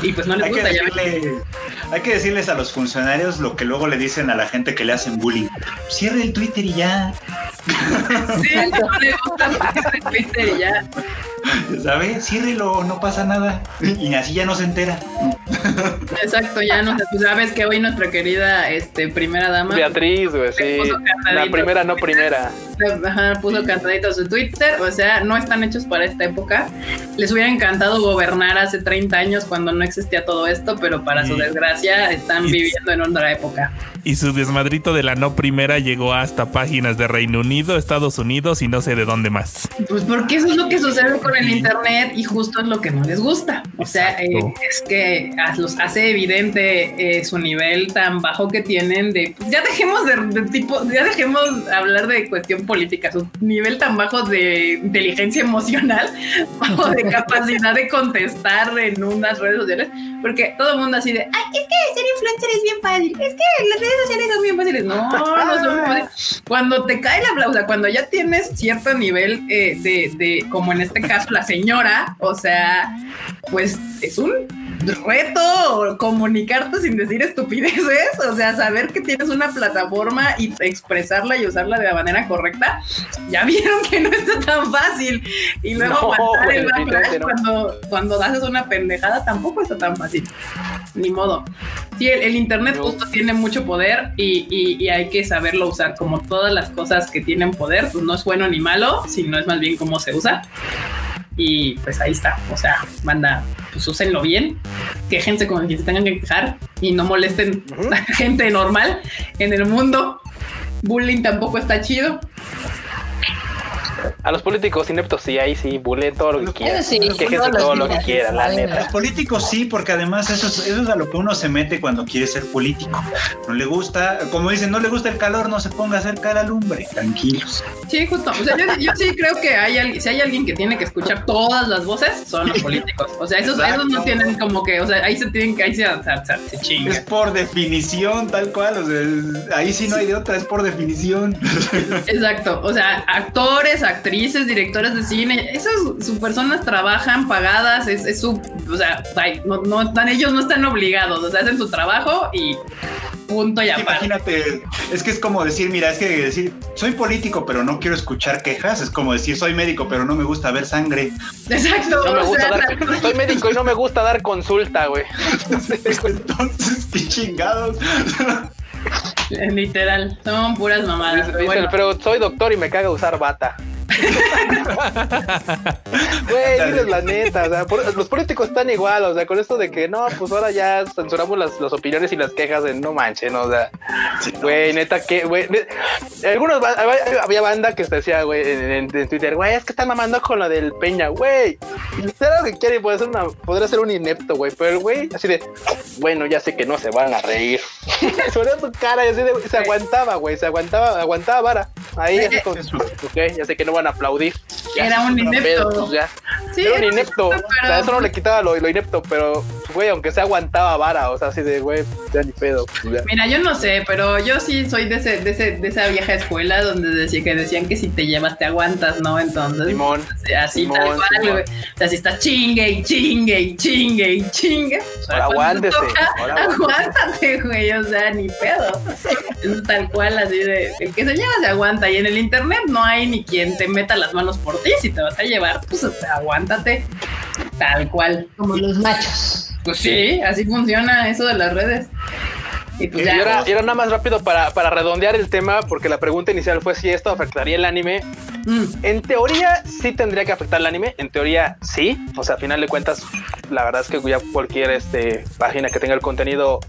Y pues no les Hay que, gusta ya. decirle- hay que decirles a los funcionarios lo que luego le dicen a la gente que le hacen bullying. Cierre el Twitter y ya, Sí, no le gusta es Twitter y ya. ¿sabes? Ciérrelo, no pasa nada. Y así ya no se entera. Exacto, ya no sé, pues sabes que hoy nuestra querida este, primera dama Beatriz, güey, sí. La primera, no primera. Ajá, puso cantadito su Twitter, o sea, no están hechos para esta época. Les hubiera encantado gobernar hace 30 años cuando no existía todo esto, pero para su desgracia están viviendo en otra época. Y su desmadrito de la no primera llegó hasta páginas de Reino Unido, Estados Unidos y no sé de dónde más. Pues porque eso es lo que sucede con el internet y justo es lo que no les gusta. O sea, eh, es que los hace evidente eh, su nivel tan bajo que tienen de pues, ya dejemos de, de tipo, ya dejemos hablar de cuestión política, su nivel tan bajo de inteligencia emocional o de capacidad de contestar en unas redes sociales, porque todo el mundo así de, ay, es que ser influencer es bien fácil, es que las redes bien fáciles. No, no son bien fáciles cuando te cae la sea, cuando ya tienes cierto nivel eh, de, de, como en este caso, la señora, o sea, pues es un reto comunicarte sin decir estupideces, o sea, saber que tienes una plataforma y expresarla y usarla de la manera correcta, ya vieron que no está tan fácil. Y luego No, el backlash no. cuando, cuando haces una pendejada tampoco está tan fácil. Ni modo. Sí, el, el internet No. justo tiene mucho poder y, y- y hay que saberlo usar. Como todas las cosas que tienen poder, pues no es bueno ni malo, sino es más bien cómo se usa. Y pues ahí está. O sea, banda, pues úsenlo bien. Quéjense con quien se tengan que quejar y no molesten Ujú. a gente normal en el mundo. Bullying tampoco está chido. A los políticos ineptos, sí, ahí sí, bulen todo lo que quieran. sí, los todo lo que quieran, la ¿saben? Los neta. políticos sí, porque además eso es, eso es a lo que uno se mete cuando quiere ser político. No le gusta, como dicen, no le gusta el calor, no se ponga cerca de la lumbre. Tranquilos. Sí, justo. O sea, yo, yo sí creo que hay alguien, si hay alguien que tiene que escuchar todas las voces, son los políticos. O sea, esos, Exacto. esos no tienen como que, o sea, ahí se tienen que, ahí se, se, se Es chingan. por definición, tal cual. o sea, es- ahí sí no hay de otra, es por definición. Exacto. O sea, actores, actrices, directores de cine, esas su personas trabajan pagadas, es, es su, o sea, ay, no, no están, ellos no están obligados, o sea, hacen su trabajo y punto y aparte. Imagínate, es que es como decir, mira, es que decir, soy político, pero no quiero escuchar quejas. Es como decir, soy médico, pero no me gusta ver sangre. Exacto. No me gusta sea, dar, soy médico y no me gusta dar consulta, güey. Entonces, qué chingados. literal, son puras mamadas. Dice, pero bueno. pero soy doctor y me caga usar bata. Güey, diles la neta, o sea, por- los políticos están igual, o sea, con esto de que no, pues ahora ya censuramos las, las opiniones y las quejas de no manchen, o sea, güey, neta, que, güey, algunos, había- banda que se decía, güey, en, en- en Twitter, güey, es que están mamando con lo del Peña, güey, será lo que quiere y puede ser una, podría ser un inepto, güey, pero el güey, así de, bueno, ya sé que no se van a reír, se ponía su cara y así de, se aguantaba, güey, se aguantaba, aguantaba vara, ahí, así con, ok, ya sé que no a aplaudir. Ya, Era un inepto. pedo, pues ya. Sí, Era un inepto. O sea, pero- eso no le quitaba lo, lo inepto, pero, güey, aunque se aguantaba vara, o sea, así de, güey, ya ni pedo. pues ya. Mira, yo no sé, pero yo sí soy de ese, de ese, de esa vieja escuela donde decía que decían que si te llevas te aguantas, ¿no? Entonces, Simón. así Simón, tal cual, güey. O sea, si estás chingue y chingue y chingue y chingue, aguántese, toca, ahora aguántese. aguántate, güey, o sea, ni pedo. Es tal cual, así de, el que se lleva se aguanta. Y en el internet no hay ni quien te meta las manos por ti. Si te vas a llevar, pues aguántate, tal cual. Como los machos. Pues sí, así funciona eso de las redes. Y pues Y ya. ahora, y ahora nada más rápido para, para redondear el tema, porque la pregunta inicial fue si esto afectaría el anime. Mm. En teoría sí tendría que afectar el anime, en teoría sí, o sea, a final de cuentas, la verdad es que ya cualquier este, página que tenga el contenido,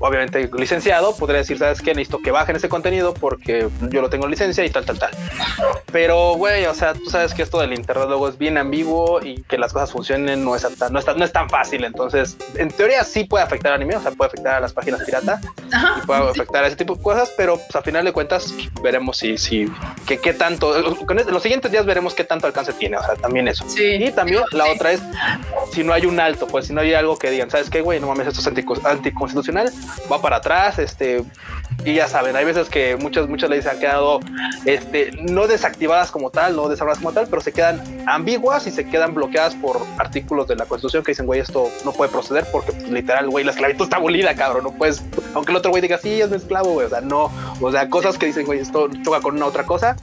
obviamente licenciado, podría decir, ¿sabes qué? Necesito que bajen ese contenido porque yo lo tengo en licencia y tal, tal, tal. Pero, güey, o sea, tú sabes que esto del internet luego es bien ambiguo y que las cosas funcionen no es tan, no es tan, no es tan fácil. Entonces, en teoría sí puede afectar al anime, o sea, puede afectar a las páginas pirata, Ajá. puede afectar a ese tipo de cosas, pero pues, a final de cuentas veremos si, si, que, qué tanto, este- los siguientes días veremos qué tanto alcance tiene, o sea, también eso. Sí. Y también la otra es si no hay un alto, pues si no hay algo que digan, ¿sabes qué, güey? No mames, esto es antico- anticonstitucional, va para atrás, este, y ya saben, hay veces que muchas, muchas leyes han quedado, este, no desactivadas como tal, no desarrolladas como tal, pero se quedan ambiguas y se quedan bloqueadas por artículos de la Constitución que dicen, güey, esto no puede proceder porque pues, literal, güey, la esclavitud está abolida, cabrón, no puedes, aunque el otro güey diga, sí, es un esclavo, güey, o sea, no, o sea, cosas que dicen, güey, esto choca con una otra cosa,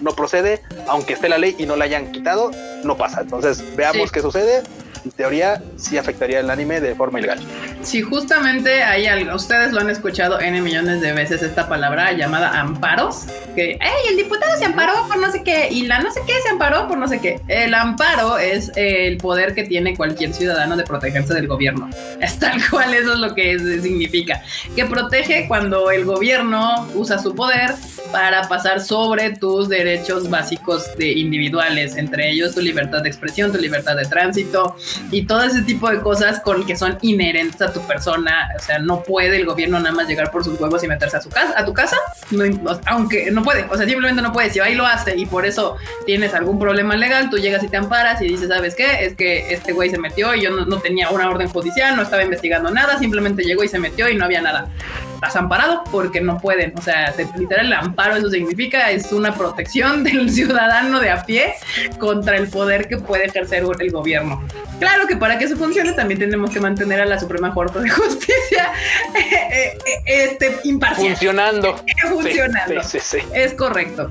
no procede, aunque esté la ley y no la hayan quitado, no pasa. Entonces, veamos Sí. qué sucede. En teoría sí afectaría el anime de forma ilegal. Si justamente hay algo, ustedes lo han escuchado N millones de veces esta palabra llamada amparos, que, hey, el diputado se amparó por no sé qué, y la no sé qué se amparó por no sé qué. El amparo es el poder que tiene cualquier ciudadano de protegerse del gobierno. Es tal cual, eso es lo que significa. Que protege cuando el gobierno usa su poder para pasar sobre tus derechos básicos de individuales, entre ellos tu libertad de expresión, tu libertad de tránsito y todo ese tipo de cosas con que son inherentes a tu persona. O sea, no puede el gobierno nada más llegar por sus huevos y meterse a su casa, a tu casa, no, aunque no puede, o sea, simplemente no puede. Si y lo hace y por eso tienes algún problema legal, tú llegas y te amparas y dices, ¿sabes qué? Es que este güey se metió y yo no tenía una orden judicial, no estaba investigando nada, simplemente llegó y se metió y no había nada. Estás amparado porque no pueden. O sea, te- literal, el amparo, eso significa, es una protección del ciudadano de a pie contra el poder que puede ejercer el gobierno. Claro que para que eso funcione también tenemos que mantener a la Suprema Corte de Justicia eh, eh, este, imparcial. Funcionando. Funcionando. Sí, sí, sí. Es correcto.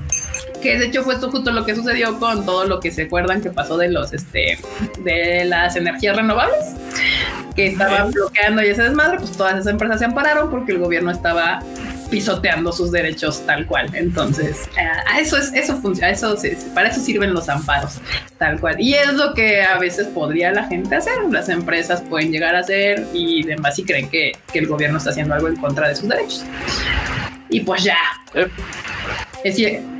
Que de hecho fue esto justo lo que sucedió con todo lo que se acuerdan que pasó de los este de las energías renovables que estaban bloqueando y ese desmadre, pues todas esas empresas se ampararon porque el gobierno estaba pisoteando sus derechos tal cual. Entonces, eh, a eso es, eso funciona, eso se- para eso sirven los amparos, tal cual. Y es lo que a veces podría la gente hacer, las empresas pueden llegar a hacer y demás y creen que, que el gobierno está haciendo algo en contra de sus derechos. Y pues ya. Eh. Es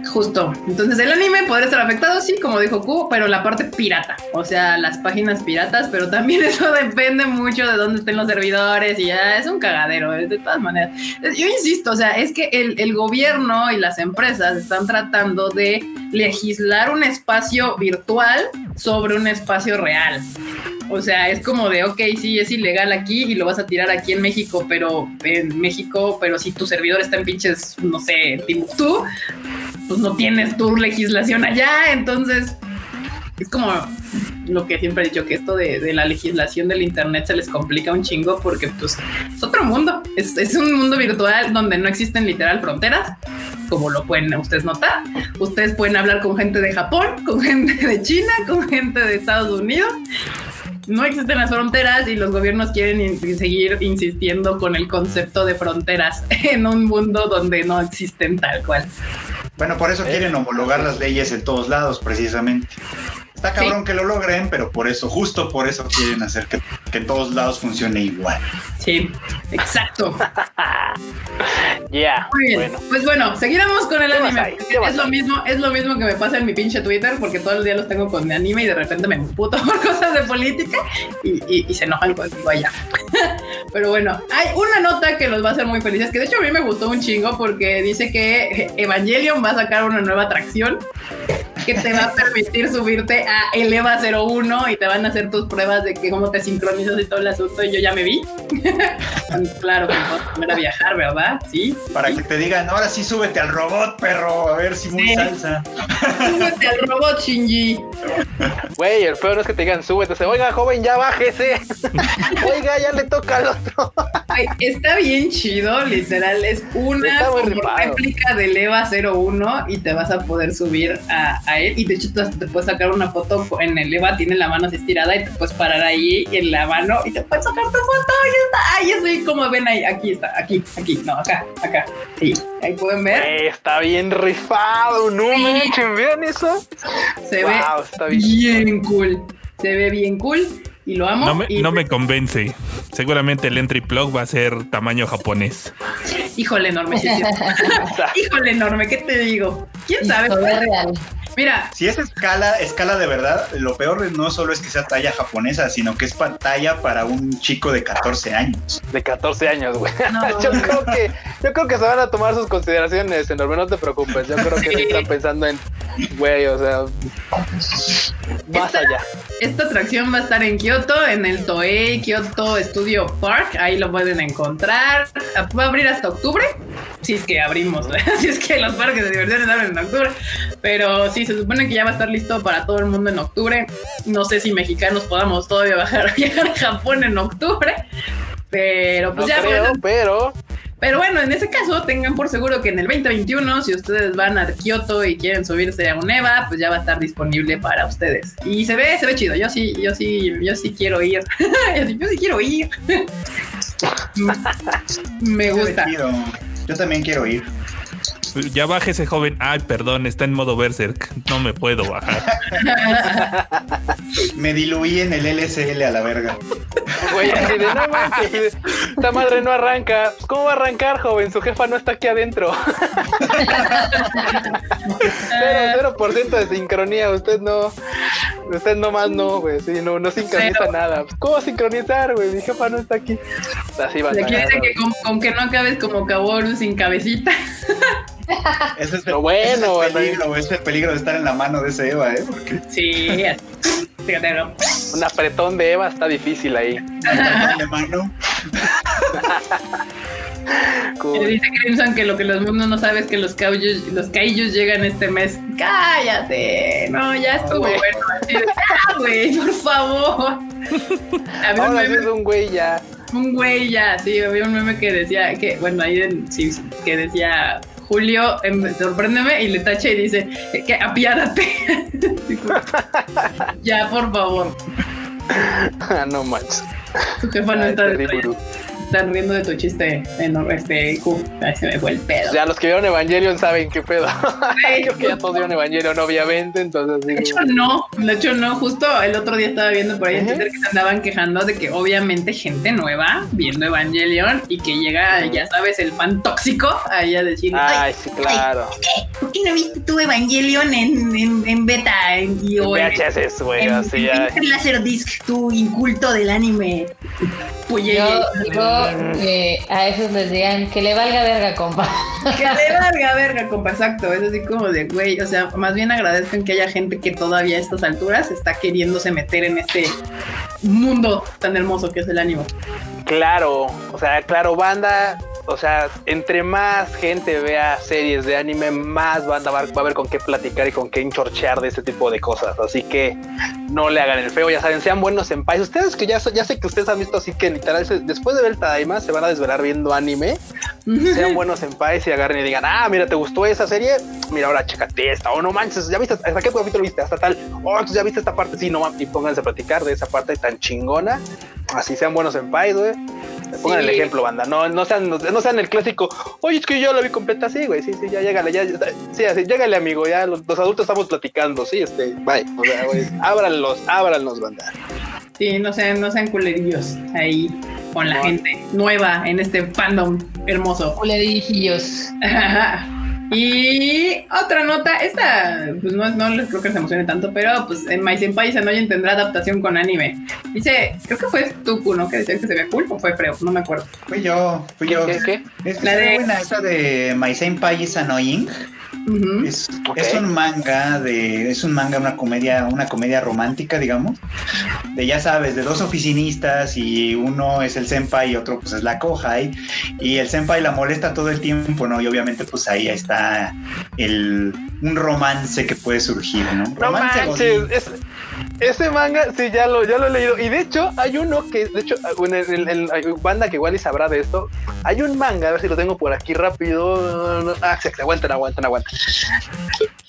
justo. Entonces el anime podría estar afectado, sí, como dijo Q, pero la parte pirata, o sea, las páginas piratas, pero también eso depende mucho de dónde estén los servidores y ya es un cagadero, de todas maneras. Yo insisto, o sea, es que el, gobierno y las empresas están tratando de legislar un espacio virtual sobre un espacio real. O sea, es como de, ok, sí, es ilegal aquí y lo vas a tirar aquí en México, pero en México, pero si tu servidor está en pinches, no sé, Timbuktu, pues no tienes tu legislación allá, entonces es como lo que siempre he dicho, que esto de, la legislación del Internet se les complica un chingo porque pues es otro mundo, es, es un mundo virtual donde no existen literal fronteras, como lo pueden ustedes notar. Ustedes pueden hablar con gente de Japón, con gente de China, con gente de Estados Unidos. No existen las fronteras y los gobiernos quieren in- seguir insistiendo con el concepto de fronteras en un mundo donde no existen tal cual. Bueno, por eso quieren homologar las leyes en todos lados, precisamente. Está cabrón que lo logren, pero por eso, justo por eso quieren hacer que, que en todos lados funcione igual. Sí, exacto. Ya. Muy bien. Bueno. Pues bueno, seguiremos con el ¿Qué más anime. Es lo mismo, es lo mismo que me pasa en mi pinche Twitter, porque todo el día los tengo con mi anime y de repente me puto por cosas de política y, y- y se enojan conmigo allá. Pero bueno, hay una nota que los va a hacer muy felices, que de hecho a mí me gustó un chingo porque dice que Evangelion va a sacar una nueva atracción que te va a permitir subirte a el EVA 01 y te van a hacer tus pruebas de que cómo te sincronizas y todo el asunto y yo ya me vi. claro, puedo poner a viajar, ¿verdad? Sí. Para que te digan, ahora sí súbete al robot, perro, a ver si muy Sí. salsa. Súbete al robot, Shinji. Güey, el peor no es que te digan, súbete. se- Oiga, joven, ya bájese. Oiga, ya le toca al otro. Ay, está bien chido, literal. Es una réplica del EVA 01 y te vas a poder subir a, a él. Y de hecho, tú hasta te puedes sacar una foto en el EVA, tiene la mano así estirada y te puedes parar ahí en la mano y te puedes sacar tu foto. Y está. Ay, estoy como ven ahí. Aquí está, aquí, aquí, no, acá, acá. Sí, ahí pueden ver. Está bien rifado. No manchen, vean eso. Se wow, ve está bien. bien cool. Se ve bien cool y lo amo. No me, y, no me convence. Seguramente el entry plug va a ser tamaño japonés. Híjole, enorme. sí, sí. Híjole, enorme, ¿qué te digo? ¿Quién sabe? Real. Mira, Si es escala, escala de verdad, lo peor no solo es que sea talla japonesa, sino que es pantalla para un chico de 14 años. De 14 años, güey. No. Yo creo que, yo creo que se van a tomar sus consideraciones, enorme, no te preocupes. Yo creo que Sí. están pensando en, güey, o sea, más Esta- allá. esta atracción va a estar en Kioto, en el Toei Kyoto Studio Park. Ahí lo pueden encontrar. Va a abrir hasta octubre. Si es que abrimos, si es que los parques de diversiones abren en octubre. Pero sí, se supone que ya va a estar listo para todo el mundo en octubre. No sé si mexicanos podamos todavía bajar, viajar a Japón en octubre. Pero No pues ya creo, bueno, pero Pero bueno, en ese caso, tengan por seguro que en el 2021, si ustedes van a Kioto y quieren subirse a un EVA, pues ya va a estar disponible para ustedes. Y se ve, se ve chido. Yo sí, yo sí, yo sí quiero ir. yo, sí, yo sí quiero ir. Me gusta. Yo también quiero ir. Ya baje ese joven. Ay, perdón, está en modo Berserk. No me puedo bajar. Me diluí en el LSL a la verga. Güey, así de no manches, esta madre no arranca. ¿Cómo va a arrancar, joven? Su jefa no está aquí adentro. Cero, cero por ciento de sincronía. Usted no, usted nomás no, güey. Sí, no, no sincroniza Cero. nada. ¿Cómo sincronizar, güey? Mi jefa no está aquí. Así va. Le quiere decir que con, con que no acabes como Kaworu sin cabecita. Ese es Lo el, bueno, ese es el güey. peligro, ese es el peligro de estar en la mano de ese Eva, ¿eh? Porque Sí, fíjate, ¿no? Un apretón de Eva está difícil ahí. de mano. Cool. Le dice Crimson que lo que los mundos no sabe es que los kaijus, los kaijus llegan este mes. ¡Cállate! No, ya estuvo Güey. bueno. Así ¡Ah, güey! ¡Por favor! Había un Ahora es un güey ya. un güey ya, sí, había un meme que decía, que bueno, ahí en- sí, que decía, Julio, em, sorpréndeme, y le tacha y dice, que, apiádate. Ya, por favor. Ah, no manches. Tu jefa no está terrible. Están riendo de tu chiste en este Q. Ay, se me fue el pedo. Ya los que vieron Evangelion saben qué pedo. Creo que ya todos vieron Evangelion, obviamente. Entonces, De hecho, no, de hecho, no. Justo el otro día estaba viendo por ahí en. Twitter que se andaban quejando de que, obviamente, gente nueva viendo Evangelion y que llega, ya sabes, el fan tóxico ahí a decir, Ay, sí, claro. ¿por qué no viste tu Evangelion en, en, en beta en, y en, VHS, güey, en, así en ya. Laserdisc, tu inculto del anime? Pues Yo digo a esos les digan que le valga verga, compa. Que le valga verga, compa, exacto. Es así como de, güey, o sea, más bien agradezcan que haya gente que todavía a estas alturas está queriéndose meter en este mundo tan hermoso que es el anime. Claro, o sea, claro, banda. O sea, entre más gente vea series de anime, más banda va, va a haber con qué platicar y con qué enchorchear de ese tipo de cosas. Así que no le hagan el feo, ya saben, sean buenos en paz. Ustedes que ya, ya sé que ustedes han visto así que literal, después de ver el Tadaima, se van a desvelar viendo anime. sean buenos en paz y agarren y digan, ah, mira, ¿te gustó esa serie? Mira, ahora chécate esta, o no manches, ya viste, ¿hasta qué capítulo viste? Hasta tal, oh, ya viste esta parte, sí, no y pónganse a platicar de esa parte tan chingona, así sean buenos en paz, güey. Pongan el ejemplo, banda, no, no sean, no, no sean el clásico, oye, es que yo la vi completa así, güey, sí, sí, ya llégale, ya, ya- sí, así, llégale, amigo, ya los, los adultos estamos platicando, sí, este, bye, o sea, güey, ábranlos, ábranlos, banda. Sí, no sean, no sean culerillos ahí con la No. gente nueva en este fandom hermoso. Culerijillos. y otra nota, esta pues no, no les creo que se emocione tanto, pero pues en My Senpai Sanoyen tendrá adaptación con anime. Dice, creo que fue Tuku, ¿no? Que decía que se veía cool o fue Freo, no me acuerdo. Fui yo, fui ¿Qué, yo. qué, qué? Es que La de- buena esa de My Senpai is Annoying. Es, Ok. es un manga de, es un manga, una comedia, una comedia romántica, digamos, de ya sabes, de dos oficinistas y uno es el senpai y otro pues es la kohai y el senpai la molesta todo el tiempo, ¿no? Y obviamente pues ahí está el un romance que puede surgir, ¿no? No Romance manches, godín. es- ese manga, sí, ya lo, ya lo he leído. Y de hecho, hay uno que, de hecho, bueno, en, en- banda que igual y sabrá de esto. Hay un manga, a ver si lo tengo por aquí rápido. Ah, sí, aguanten, aguanten, aguanten.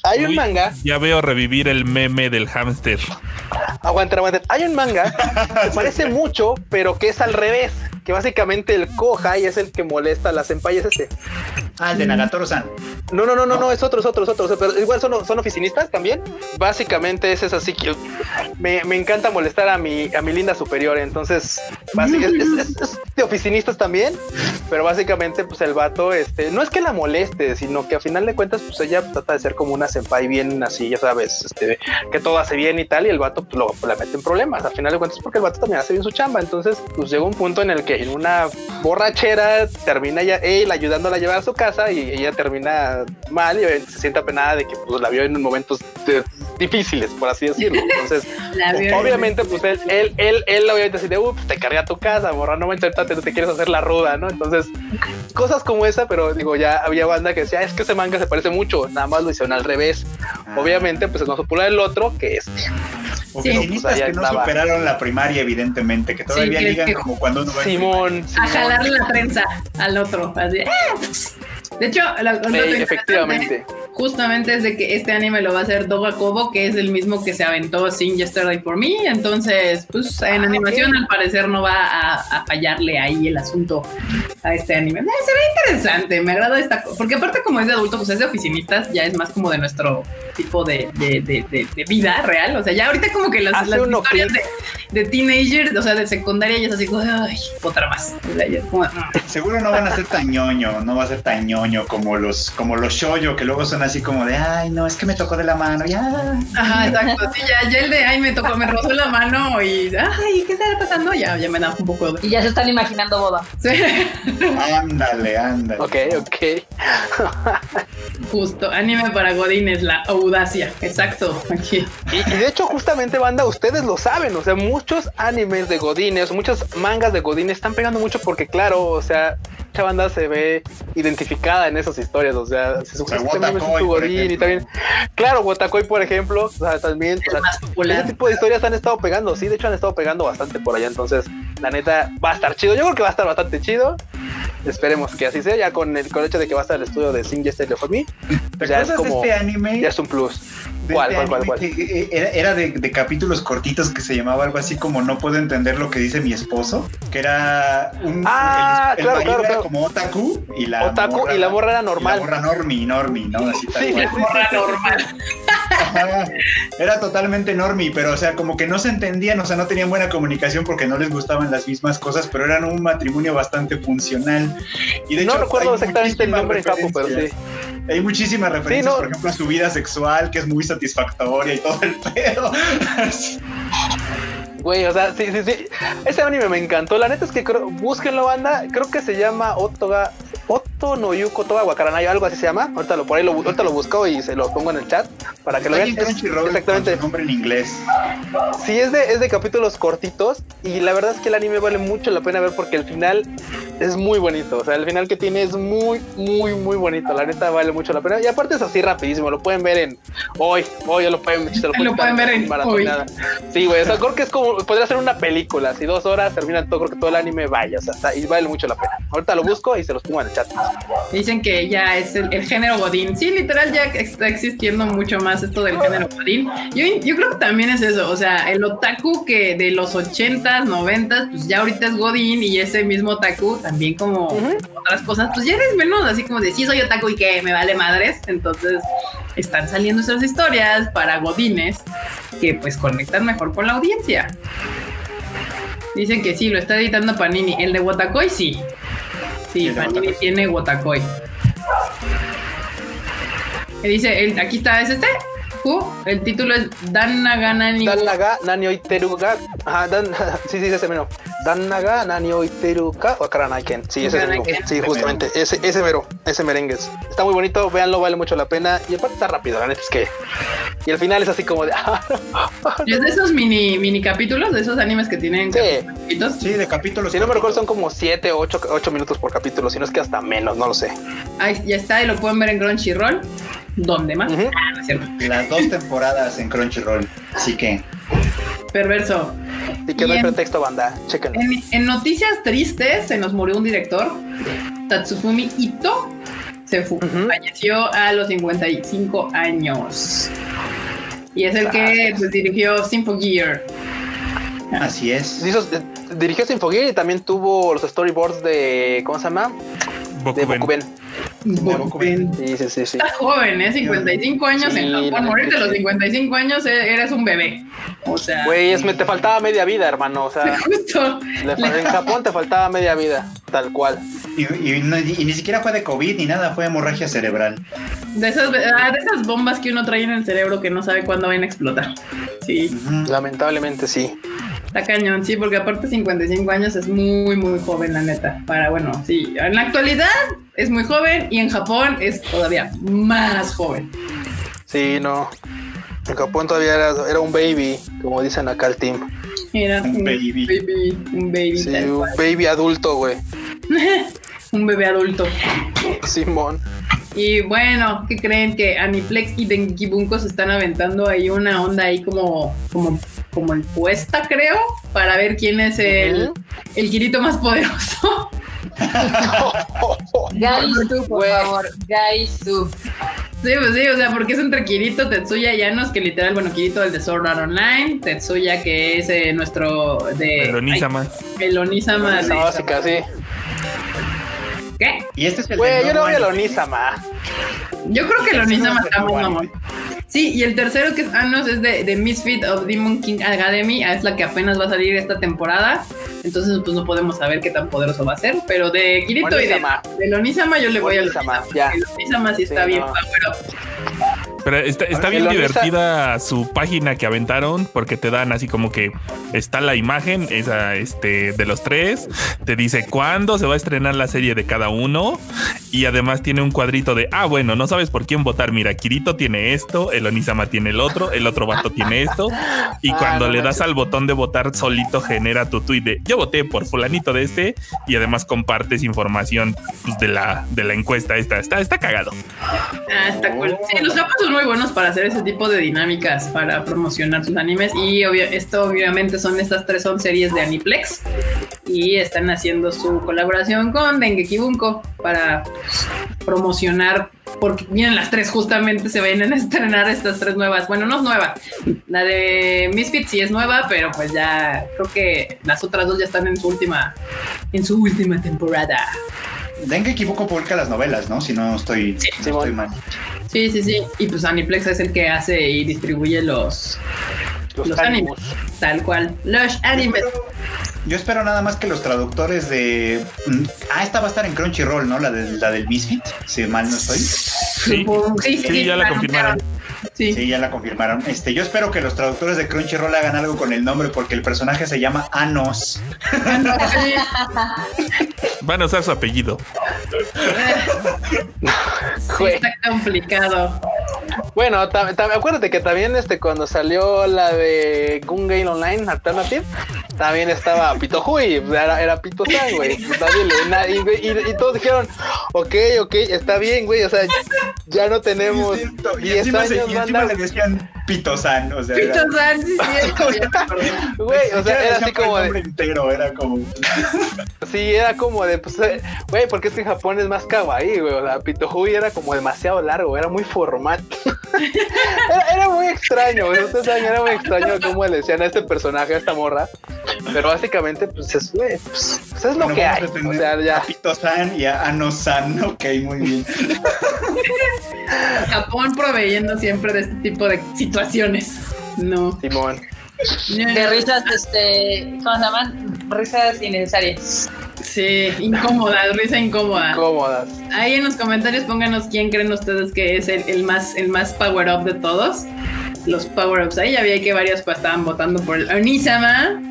Hay un manga, Ya veo revivir el meme del hámster. aguanten, aguanten. Hay un manga que parece mucho, pero que es al revés. Que básicamente el Kohai es el que molesta a las senpai, es este. Ah, el de Nagatoro-san. No, no, no, no, no, es otro, es otro, es otro. Pero igual son, son oficinistas también. Básicamente ese es así que me, me encanta molestar a mi, a mi linda superior. Entonces, básic- es, es- es- es de oficinistas también. Pero básicamente, pues el vato, este, no es que la moleste, sino que a final de cuentas, pues ella trata de ser como una senpai bien así, ya sabes, este, que todo hace bien y tal. Y el vato, pues lo la mete en problemas. A final de cuentas, porque el vato también hace bien su chamba. Entonces, pues llega un punto en el que en una borrachera termina ya él ayudándola a llevar a su casa y ella termina mal y se siente apenada de que pues, la vio en momentos de- difíciles, por así decirlo. Entonces, vio- obviamente, pues él, él, él, él obviamente así de, "Uh, pues, te cargué a tu casa, morra, no manches, ahorita te, te quieres hacer la ruda, ¿no? Entonces, cosas como esa, pero digo, ya había banda que decía, es que ese manga se parece mucho, nada más lo hicieron al revés. Ah. Obviamente, pues es más popular el otro que este. Oficinistas pues que no estaba. superaron la primaria, evidentemente, que todavía que- ligan que- como cuando uno va Simón, A Simón. jalarle la trenza al otro. Así. ¡ah! De hecho, la, Sí, efectivamente. Justamente es de que este anime lo va a hacer Doga Kobo, que es el mismo que se aventó Sing Yesterday for Me. Entonces, pues en Ah, animación al parecer no va a, a fallarle ahí el asunto a este anime. Eh, se ve interesante, me agrada esta cosa. Porque aparte como es de adulto, pues es de oficinistas, ya es más como de nuestro tipo de, de, de- de- de vida real. O sea, ya ahorita como que las, las historias de, de teenagers, o sea, de secundaria, ya es así como, ay, otra más. O sea, ya es como, mm. Seguro no van a ser tan ñoño, no va a ser tan ñoño como los, como los shoyo, que luego son así como de, ay, no, es que me tocó de la mano, ya. Ajá, exacto. Sí, ya, ya el de ay me tocó, me rozó la mano y ay, ¿qué está pasando? Ya, ya me da un poco de. Y ya se están imaginando boda. Sí, Ándale, ándale. Ok, ok. justo. Anime para Godines, la audacia. Exacto. Aquí. Y, y de hecho, justamente, banda, ustedes lo saben. O sea, muchos animes de Godines, muchos mangas de Godines están pegando mucho porque, claro, o sea, mucha banda se ve identificada en esas historias. O sea, se es Godín y también. Claro, Wotakoi, por ejemplo, o sea, también. o sea, más popular. Ese tipo de historias han estado pegando, sí, de hecho han estado pegando bastante por allá, entonces la neta va a estar chido, yo creo que va a estar bastante chido, esperemos que así sea, ya con el, con el hecho de que va a estar el estudio de Sing Yesterday for Me, ¿Te ya es acuerdas como- de este anime? ya es un plus. de ¿Cuál, este cuál, cuál, anime cuál? que, Era, era de, de capítulos cortitos que se llamaba algo así como No puedo entender lo que dice mi esposo, que era un... Ah, el, el claro, marido claro, era claro. Como otaku y la Otaku y la morra era normal. y La morra normi, normi, ¿no? Así tal Sí, cual. sí, sí. Morra normal. Ajá. Era totalmente normie, pero o sea, como que no se entendían, o sea, no tenían buena comunicación porque no les gustaban las mismas cosas, pero eran un matrimonio bastante funcional. Y de no hecho, recuerdo exactamente el nombre Japón, pero sí. Hay muchísimas referencias, no. por ejemplo, a su vida sexual, que es muy satisfactoria y todo el pedo. Güey, o sea, sí, sí, sí. Ese anime me encantó. La neta es que creo, búsquenlo, banda. Creo que se llama Otoga, Otto no Yuko Toga Wakaranayo, algo así se llama. Ahorita lo por ahí lo, ahorita lo busco y se lo pongo en el chat para que lo Está vean. Es- Crunchyroll exactamente. con su nombre en inglés. Sí, es de, es de capítulos cortitos y la verdad es que el anime vale mucho la pena ver porque el final es muy bonito. O sea, el final que tiene es muy, muy, muy bonito. La neta vale mucho la pena. Y aparte es así rapidísimo. Lo pueden ver en hoy. Hoy lo pueden, se Lo pueden ver en maratoneada. Sí, güey. O sea, creo que es como, podría ser una película. Si dos horas terminan todo, creo que todo el anime vaya. O sea, está- y vale mucho la pena. Ahorita lo busco y se los pongo en el chat. Dicen que ya es el, el género Godín. Sí, literal, ya está existiendo mucho más esto del género Godín. Yo, yo creo que también es eso. O sea, el otaku que de los 80s, 90s, pues ya ahorita es Godín y ese mismo otaku también como otras cosas, pues ya eres menos así como de sí soy otaku y que me vale madres. Entonces están saliendo estas historias para Godines que pues conectan mejor con la audiencia. Dicen que sí, lo está editando Panini. El de Wotakoi sí. Sí, Panini tiene Wotakoi. Que dice, el- aquí está, ¿es este? Who? El título es Dan Nagana ni Dan Naga, Nani Oiteruga. Ajá, Dan, sí, sí, ese mero. Dan Naga, Nani Oiteruga o Karanaiken. Sí, ese es el. Sí, justamente. Ese, ese mero, ese merengues. Está muy bonito, véanlo, vale mucho la pena. Y aparte está rápido, la neta es que. Y al final es así como de. Es de esos mini, mini capítulos, de esos animes que tienen Sí. capítulos. Sí, de capítulos. Si no me recuerdo, son como 7 o 8, 8 minutos por capítulo, si no es que hasta menos, no lo sé. Ahí ya está, y lo pueden ver en Crunchyroll. ¿Dónde más? Ah. Las dos temporadas en Crunchyroll. Así que. Perverso. Y que no hay pretexto, banda. Chequenlo. En, en noticias tristes, se nos murió un director, Tatsufumi Ito. Se fu- Ujú. falleció a los 55 años. Y es el que pues, dirigió Symphogear. Así es. Hizo- eh, dirigió Sinfogear y también tuvo los storyboards de. ¿Cómo se llama? De Bokuben. Bokuben. Bokuben. Sí, sí, sí, sí. Está joven, ¿eh? 55 años Sí, en Japón. Morirte a los sí. 55 años eh, eres un bebé. O sea, Güey, es, me- te faltaba media vida, hermano. O sea, justo. le en Japón te faltaba media vida, tal cual. Y, y no- y ni siquiera fue de COVID ni nada, fue hemorragia cerebral. De esas, ah, de esas bombas que uno trae en el cerebro que no sabe cuándo van a explotar. Sí. Lamentablemente sí. está cañón, sí, porque aparte 55 años es muy, muy joven, la neta. Para, bueno, sí, en la actualidad es muy joven y en Japón es todavía más joven. Sí, no. En Japón todavía era, era un baby, como dicen acá el team. Era Un baby. baby, un baby, Sí, un cual. baby adulto, güey. un bebé adulto. Simón. Y bueno, ¿qué creen? Que Aniplex y Dengeki Bunko se están aventando ahí una onda ahí como, como, como encuesta, creo, para ver quién es el, el Kirito más poderoso. Gaisu, por favor. Gaisu. Sí, pues sí, o sea, porque es entre Kirito, Tetsuya y Anos, que literal, bueno, Kirito el de Sword Art Online, Tetsuya que es eh, nuestro de... El Onisama. Ay, el Onisama Esa de... básica, sí. ¿Qué? Y este es el Güey, yo no voy a la Norman. Onisama. Yo creo que el El tercero Onisama es está muy mamón. Sí, y el tercero que es Anos es de, de Misfit of Demon King Academy, es la que apenas va a salir esta temporada. Entonces, pues no podemos saber qué tan poderoso va a ser. Pero de Kirito y de, Onisama. del Onisama yo le voy Onisama, Onisama. ya. El Onisama sí está Sí, bien no. power up. Pero está, bien divertida su página que aventaron porque te dan así como que está la imagen esa este de los tres, te dice cuándo se va a estrenar la serie de cada uno. Y además tiene un cuadrito de ah bueno, no sabes por quién votar, mira, Kirito tiene esto, el Onisama tiene el otro, el otro vato tiene esto. Y Ah, cuando no le das al botón de votar solito genera tu tweet de yo voté por fulanito de este. Y además compartes información pues, de la de la encuesta esta, está está cagado. Ah, está cool. Sí, los son muy buenos para hacer ese tipo de dinámicas para promocionar sus animes. Y obvio- esto obviamente son estas tres son series de Aniplex. Y están haciendo su colaboración con Dengeki Bunko para promocionar. Porque vienen las tres, justamente se vienen a estrenar estas tres nuevas. Bueno, no es nueva. La de Misfit sí es nueva, pero pues ya creo que las otras dos ya están en su última, en su última temporada. Dengue equivoco publica las novelas, ¿no? Si no estoy, no Simón. estoy mal. Sí, sí, sí. Y pues Aniplex es el que hace y distribuye los, Los, Los ánimos. Tal cual. Los animes. Yo espero nada más que los traductores de. mm, Ah, esta va a estar en Crunchyroll, ¿no? La, de, la del Misfit, si mal no estoy. Sí. Sí, sí, Sí, ya la confirmaron. claro. Sí. Sí, ya la confirmaron. Este, yo espero que los traductores de Crunchyroll hagan algo con el nombre porque el personaje se llama Anos. Van a usar su apellido. Sí, está complicado. Bueno, ta- ta- acuérdate que también este cuando salió la de Gun Gale Online Alternative, también estaba Pito Hui, era, era Pito San, güey. Pues y, y- y todos dijeron, ok, ok, está bien, güey. O sea, ya no tenemos Y 10 encima, se- años, y encima banda. le decían Pito-san, o sea, era- Pito San, sí, cierto. Güey, o sea, era así como de, entero, era como. sí, era como de, pues, eh, güey, porque es que en Japón es más kawaii, güey. O sea, Pito Hui era como demasiado largo, era muy formal. era, era muy extraño. Ustedes saben, era muy extraño cómo le decían a este personaje, a esta morra. Pero básicamente, pues es, pues, pues es lo Bueno, que hay. O sea, A ya. Pito-san y a Ano-san, ok, muy bien. Japón proveyendo siempre de este tipo de situaciones. No. Simón. De risas, este, ¿cómo se llaman? Risas innecesarias. Sí, incómoda, risa incómoda. Cómodas. Ahí en los comentarios pónganos quién creen ustedes que es el, el más el más power up de todos. Los power ups. Ahí ya vi que varios pues, estaban votando por el Onisama.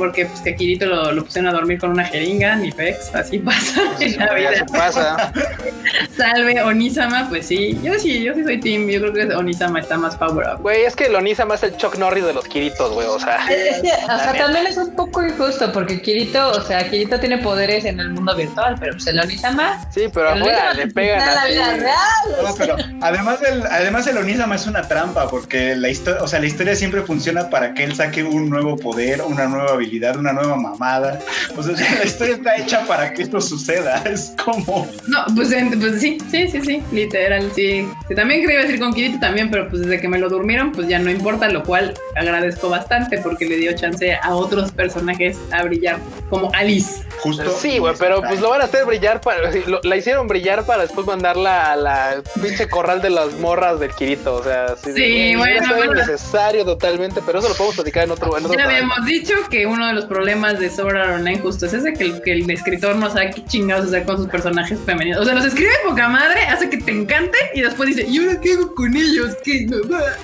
Porque pues que a Kirito lo, lo pusieron a dormir con una jeringa, ni pex, así pasa en la Ya vida. se pasa. Salve Onisama, pues sí, yo sí, yo sí soy team, yo creo que Onisama está más power up. Güey, es que el Onisa más el Chuck Norris de los Kiritos, güey. O sea, Es que, o sea, también es un poco injusto porque Kirito, o sea, Kirito tiene poderes en el mundo virtual, pero pues el Onisama. sí, pero Onisama le pegan está en la vida real. No, pero además el, además el Onisama es una trampa porque la historia, o sea, la historia siempre funciona para que él saque un nuevo poder, una nueva habilidad, una nueva mamada. O sea, la historia está hecha para que esto suceda. Es como No, pues, pues sí, sí, sí, sí, literal, sí. Sí, También quería decir con Kirito también, pero pues desde que me lo durmieron, pues ya no importa, lo cual agradezco bastante porque le dio chance a otros personajes a brillar, como Alice. justo. Sí, güey, pero pues lo van a hacer brillar para. lo- la hicieron brillar para después mandarla a la pinche corral de las morras del Kirito. O sea, sí, Sí, bueno, bueno. es necesario totalmente, pero eso lo podemos platicar en otro, en otro Ya habíamos dicho que uno de los problemas de Sword Art Online justo es ese, que el, que el escritor no sabe qué chingados hacer con sus personajes femeninos. O sea, los escribe poca madre, hace que te encante y después dice, ¿y ahora qué hago con ellos? ¿Qué?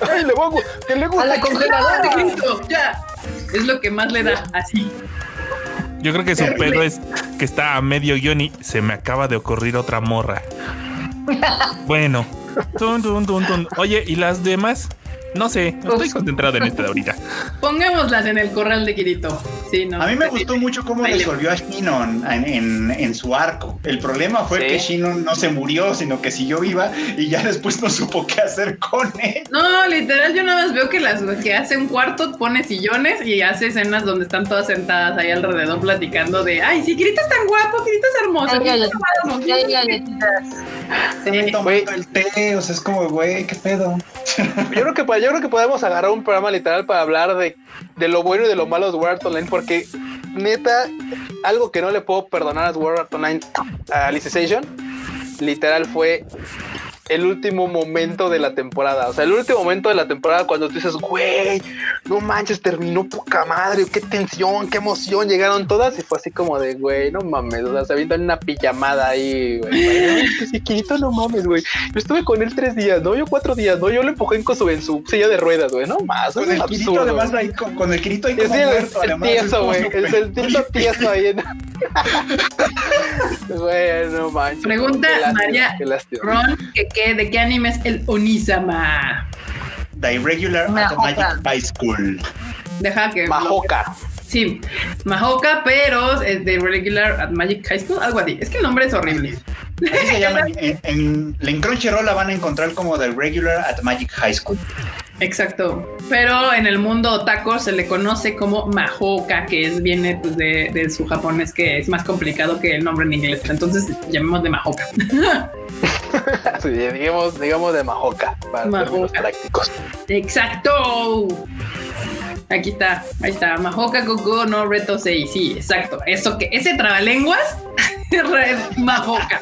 Ay, le voy a gu- que le A gusta la congeladora. Grito, ya. Es lo que más le da, así. Yo creo que su pedo es que está a medio guion y se me acaba de ocurrir otra morra. Bueno. Tun, tun, tun. Oye, ¿y las demás? No sé, estoy concentrado en este de ahorita. Pongámoslas en el corral de Kirito. Sí, no. A mí me gustó mucho cómo resolvió a Shinon en, en- en su arco. El problema fue Sí. que Shinon no se murió, sino que siguió viva y ya después no supo qué hacer con él. No, literal, yo nada más veo que las que hace un cuarto, pone sillones y hace escenas donde están todas sentadas ahí alrededor platicando de ay, sí, Kirito es tan guapo, Kirito es hermoso. Hay Kirito es galletitas, hermoso". hay galletitas. Sí. Tomando el té, o sea, es como, güey, qué pedo. Yo creo que yo creo que podemos agarrar un programa literal para hablar de, de lo bueno y de lo malo de Sword Art Online porque neta algo que no le puedo perdonar a Sword Art Online a Alicization literal fue el último momento de la temporada. O sea, el último momento de la temporada cuando tú dices, güey, no manches, terminó poca madre, qué tensión, qué emoción, llegaron todas y fue así como de, güey, no mames, o sea, se avientan una pijamada ahí, güey. Kirito, no mames, güey. Yo estuve con él tres días, no, yo cuatro días, no, yo lo empujé en su, en su silla de ruedas, güey, no más, Con es el Kirito, absurdo. además, ahí, con, con el Kirito ahí Es como el, muerto, el además, tieso, güey. el tieso tieso ahí. en- Güey, no manches. Pregunta Qué lástima, María Qué lástima. Ron, que, qué- ¿de qué anime es el Onisama? The Irregular. High School. Deja que. Majoka. Sí, Mahoka, pero es de Regular at Magic High School, algo así. Es que el nombre es horrible. Así se llama. En, en, en Crunchyroll la van a encontrar como The Regular at Magic High School. Exacto. Pero en el mundo otaku se le conoce como Mahoka, que es, viene pues, de, de su japonés, que es más complicado que el nombre en inglés. Entonces llamémosle Mahoka. Sí, digamos, digamos de Majoka, para términos prácticos. Exacto. Aquí está, ahí está. Mahoka Gogo no Reto 6. Sí, exacto. Eso que, ese trabalenguas es Mahoka.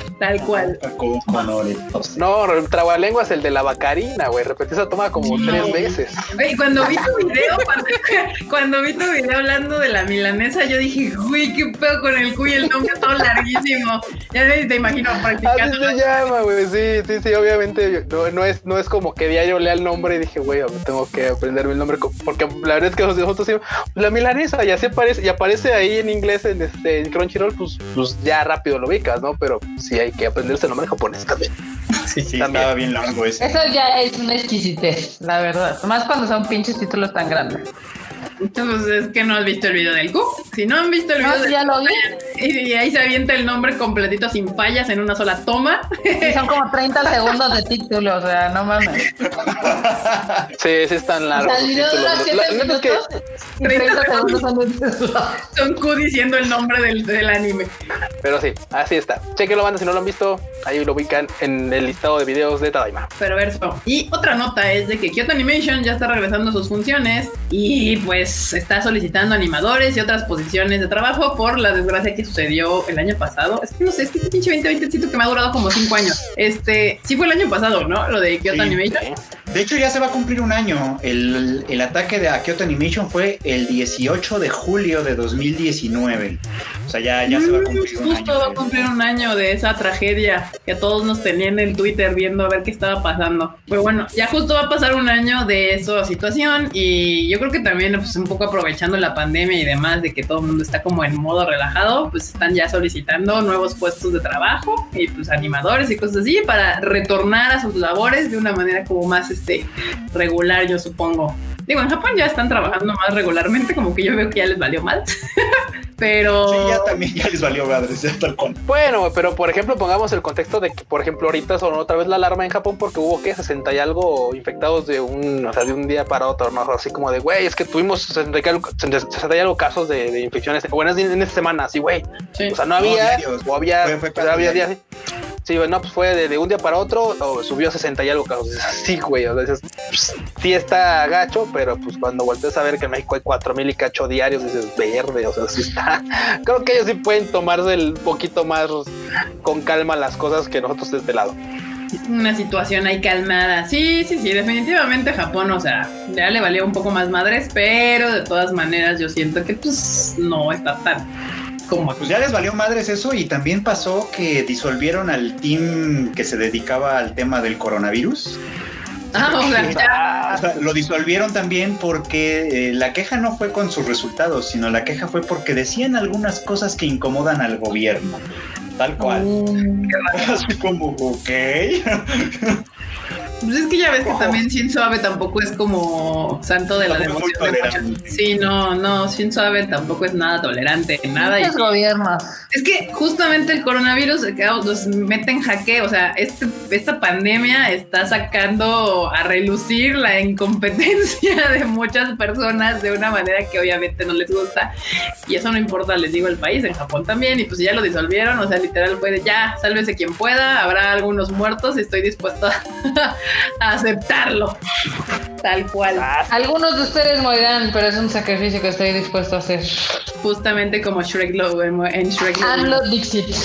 Tal cual. Con oretos. No, el trabalengua es el de la bacarina, güey. Repetí esa toma como tres veces. Güey, cuando vi tu video, cuando, cuando vi tu video hablando de la milanesa, yo dije, güey, qué pedo con el cuy, el nombre todo larguísimo. Ya te imagino Así practicando. se llama, güey. Sí, sí, sí, obviamente. No, no es, no es como que diario lea el nombre y dije, güey, tengo que aprenderme el nombre. Porque la verdad es que nosotros decimos, la milanesa, y así aparece, y aparece ahí en inglés en este en Crunchyroll, pues, pues ya rápido lo ubicas, ¿no? Pero sí hay que aprenderse el nombre japonés también. Sí, sí, También. estaba bien largo ese. Eso ya es una exquisitez, la verdad. Más cuando son pinches títulos tan grandes. Entonces, es que no has visto el video del Q. Si no han visto el video sí, del ya lo vi. y, y ahí se avienta el nombre completito sin fallas en una sola toma. Y son como 30 segundos de título, o sea, no mames. Sí, sí están O largos. sea, el los video dura títulos. 7 La- la neta es que- minutos y 30 segundos son Q diciendo el nombre del, del anime. Pero sí, así está. Chequenlo, banda, si no lo han visto, ahí lo ubican en el listado de videos de Tadaima. Perverso. Y otra nota es de que Kyoto Animation ya está regresando a sus funciones y pues está solicitando animadores y otras posiciones de trabajo por la desgracia que sucedió el año pasado. Es que no sé, es que este pinche 2020 siento que me ha durado como cinco años. Este, sí fue el año pasado, ¿no? Lo de Kyoto Sí. Animation. De hecho, ya se va a cumplir un año. El, el ataque de a Kyoto Animation fue el 18 de julio de 2019. O sea, ya, ya se va a cumplir un Mm, Justo año. va a cumplir un año de esa tragedia que todos nos tenían en Twitter viendo a ver qué estaba pasando. Pero bueno, ya justo va a pasar un año de esa situación y yo creo que también pues un poco aprovechando la pandemia y demás de que todo el mundo está como en modo relajado, pues están ya solicitando nuevos puestos de trabajo y pues animadores y cosas así para retornar a sus labores de una manera como más este regular, yo supongo. Digo, en Japón ya están trabajando más regularmente, como que yo veo que ya les valió mal. Pero Sí, ya también ya les valió madres, ya tal cual. Bueno, pero por ejemplo, pongamos el contexto de que, por ejemplo, ahorita sonó otra vez la alarma en Japón porque hubo que 60 y algo infectados de un, o sea, de un día para otro, ¿no? Así como de, güey, es que tuvimos 60 y algo, 60 y algo casos de, de infecciones, buenas en esta semana, así, güey. sí. O sea, no había, o había, Fue- había día. días. Sí, bueno, pues fue de, de un día para otro, o subió a 60 y algo. Dices, Sí, güey, o sea, dices, pues, sí está gacho, pero pues cuando volteas a ver que en México hay 4 mil y cacho diarios, dices, verde, o sea, sí está. Creo que ellos sí pueden tomarse el poquito más con calma las cosas que nosotros de este lado. una situación ahí calmada. Sí, sí, sí, definitivamente Japón, o sea, ya le valía un poco más madres, pero de todas maneras yo siento que pues no está tan como Pues ya les valió madres eso y también pasó que disolvieron al team que se dedicaba al tema del coronavirus. Ah, o sea, lo disolvieron también porque eh, la queja no fue con sus resultados, sino la queja fue porque decían algunas cosas que incomodan al gobierno. Tal cual. Mm, Así como, ok. Pues es que ya ves que también Shinzo Abe tampoco es como santo de la devoción de. Sí, no, no, Shinzo Abe tampoco es nada tolerante, nada. y- Muchos gobiernos. Es que justamente el coronavirus nos mete en jaque, o sea, este, esta pandemia está sacando a relucir la incompetencia de muchas personas de una manera que obviamente no les gusta y eso no importa, les digo, el país, en Japón también, y pues ya lo disolvieron, o sea, literal fue de ya, sálvese quien pueda, habrá algunos muertos y estoy dispuesto a, a aceptarlo, tal cual, Algunos de ustedes morirán, pero es un sacrificio que estoy dispuesto a hacer. justamente como Shrek lo en Shrek lo- AMLO Dixit.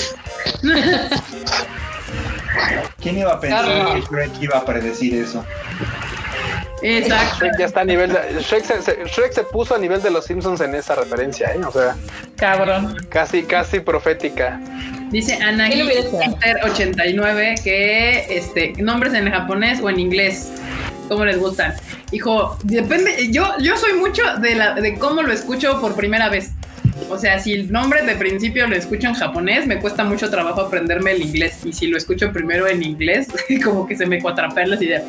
¿Quién iba a pensar Carlos. que Shrek iba a predecir eso? Exacto. Shrek ya está a nivel de, Shrek, se, se- Shrek se puso a nivel de los Simpsons en esa referencia, ¿eh? O sea, Cabrón. casi, casi profética. Dice Ana ¿Qué le hubiera esperado? 89 que este nombres en japonés o en inglés. ¿Cómo les gustan? Hijo, depende. Yo, yo soy mucho de la de cómo lo escucho por primera vez. O sea, si el nombre de principio lo escucho en japonés, me cuesta mucho trabajo aprenderme el inglés. Y si lo escucho primero en inglés, como que se me cuatrapean las ideas.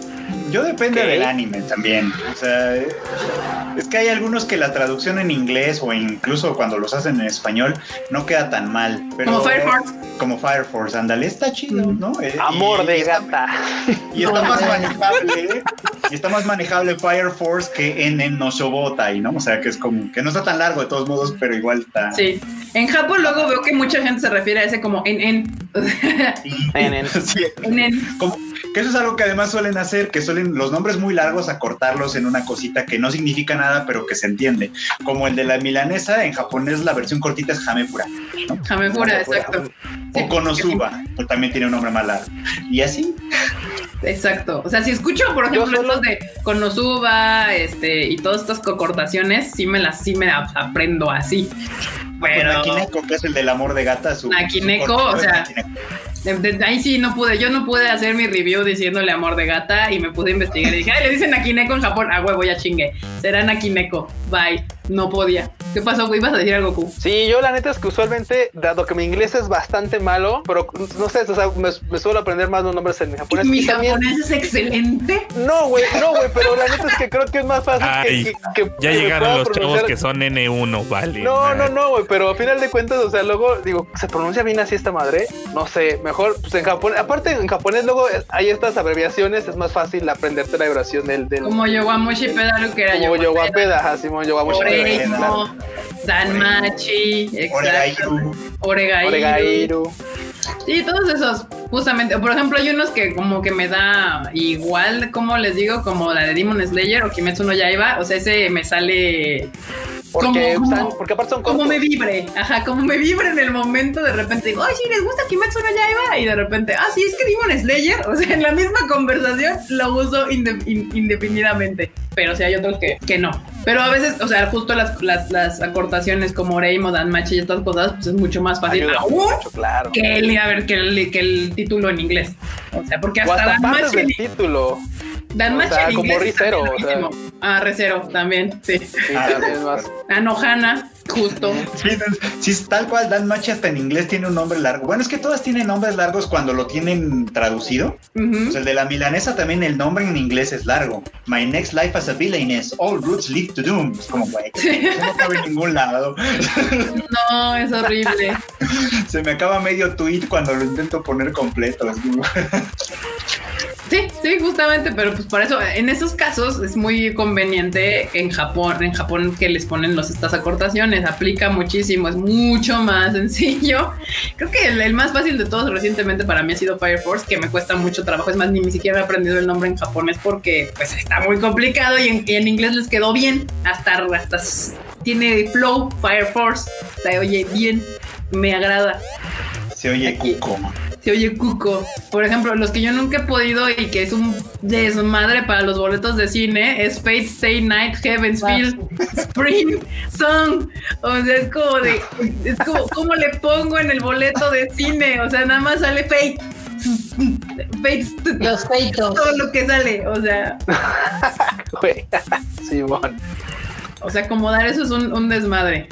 Yo depende del anime también. O sea, eh, es que hay algunos que la traducción en inglés o incluso cuando los hacen en español no queda tan mal. Pero, Como Fire Force. Como Fire Force, ándale, está chido. ¿no? Eh, Amor y- de y está- gata. Y está más manejable, y está más manejable Fire Force que en, en Noshobotai, ¿no? O sea, que es como, que no está tan largo de todos modos, pero igual está. Sí. En Japón luego veo que mucha gente se refiere a ese como en en. En- en- Sí, en, en. como- que eso es algo que además suelen hacer, que suelen los nombres muy largos acortarlos en una cosita que no significa nada, pero que se entiende. Como el de la milanesa, en japonés la versión cortita es Hamepura. Hamepura, exacto. O Konosuba, que también tiene un nombre más largo. Y así, Exacto. O sea, si escucho, por ejemplo, solo- estos de Konosuba, este, y todas estas cocortaciones, sí me las, sí me las aprendo así. Bueno, Pero Nakineko, que es el del amor de gata, su. Nakineko, su o sea, Nakineko. de- de- ahí sí no pude, yo no pude hacer mi review diciéndole amor de gata y me puse a investigar y dije, ay, le dicen Nakineko en Japón, ah, huevo, ya chingue. Será Nakineko, bye. No podía. ¿Qué pasó? güey? ¿Ibas a decir algo, Goku? Sí, yo la neta es que usualmente, dado que mi inglés es bastante malo, pero no sé, o sea, me, me suelo aprender más los nombres en japonés. Mi y también, japonés es excelente. no, güey, no, güey, pero la neta es que creo que es más fácil que- Ay, que, que- Ya que llegaron los chavos que son N1, vale. No, no, no, güey, pero a final de cuentas, o sea, luego digo, ¿se pronuncia bien así esta madre? No sé, mejor, pues en japonés, aparte en japonés luego hay estas abreviaciones, es más fácil aprenderte la vibración del, del Como Yowamushi Pedaru, que era como Yowamushi. Yoguapeda, ajá, Simón Yoguamushi. Oreimo, Danmachi, exacto. Oregairu. Oregairu. Sí, todos esos, justamente. Por ejemplo, hay unos que como que me da igual, como les digo, como la de Demon Slayer o Kimetsu no Yaiba. O sea, ese me sale Porque, Como- están- porque aparte son como me vibre. Ajá, como me vibre en el momento. De repente digo, ay, sí, les gusta Kimetsu no Yaiba. Y de repente, ah, sí, es que Demon Slayer. O sea, en la misma conversación lo uso inde- in- indefinidamente. Pero sí hay otros que, que no. Pero a veces, o sea, justo las, las, las acortaciones como Oreimo, Danmachi y estas cosas, pues es mucho más fácil. Ayuda aún mucho, claro. que el, a ver, que el, que el título en inglés. O sea, porque hasta del en- título. Danmachi o sea, en como inglés está Rizero, bien o sea. buenísimo. Ah, Recero también, sí. Sí, Ah. Anohana, justo. Sí, sí, tal cual, Dan Machi hasta en inglés tiene un nombre largo. Bueno, es que todas tienen nombres largos cuando lo tienen traducido. Pues el de la milanesa también el nombre en inglés es largo. My next life as a villainess, all routes lead to doom. Es como, güey, no cabe en ningún lado. No, es horrible. Se me acaba medio tweet cuando lo intento poner completo. Sí, sí, justamente, pero pues por eso, en esos casos es muy conveniente en Japón, en Japón que les ponen los, estas acortaciones, aplica muchísimo, es mucho más sencillo. Creo que el, el más fácil de todos recientemente para mí ha sido Fire Force, que me cuesta mucho trabajo, es más, ni siquiera he aprendido el nombre en japonés porque pues está muy complicado y en, y en inglés les quedó bien, hasta, hasta tiene flow Fire Force, se oye bien, me agrada Se oye Aquí. cuco. Se oye cuco. Por ejemplo, los que yo nunca he podido y que es un desmadre para los boletos de cine es Fate Stay Night Heaven's Feel Spring Song. O sea, es como de, es como, ¿cómo le pongo en el boleto de cine? O sea, nada más sale Fate. Fate, Los peitos. todo lo que sale. O sea, Güey. Simón. O sea, acomodar eso es un, un desmadre.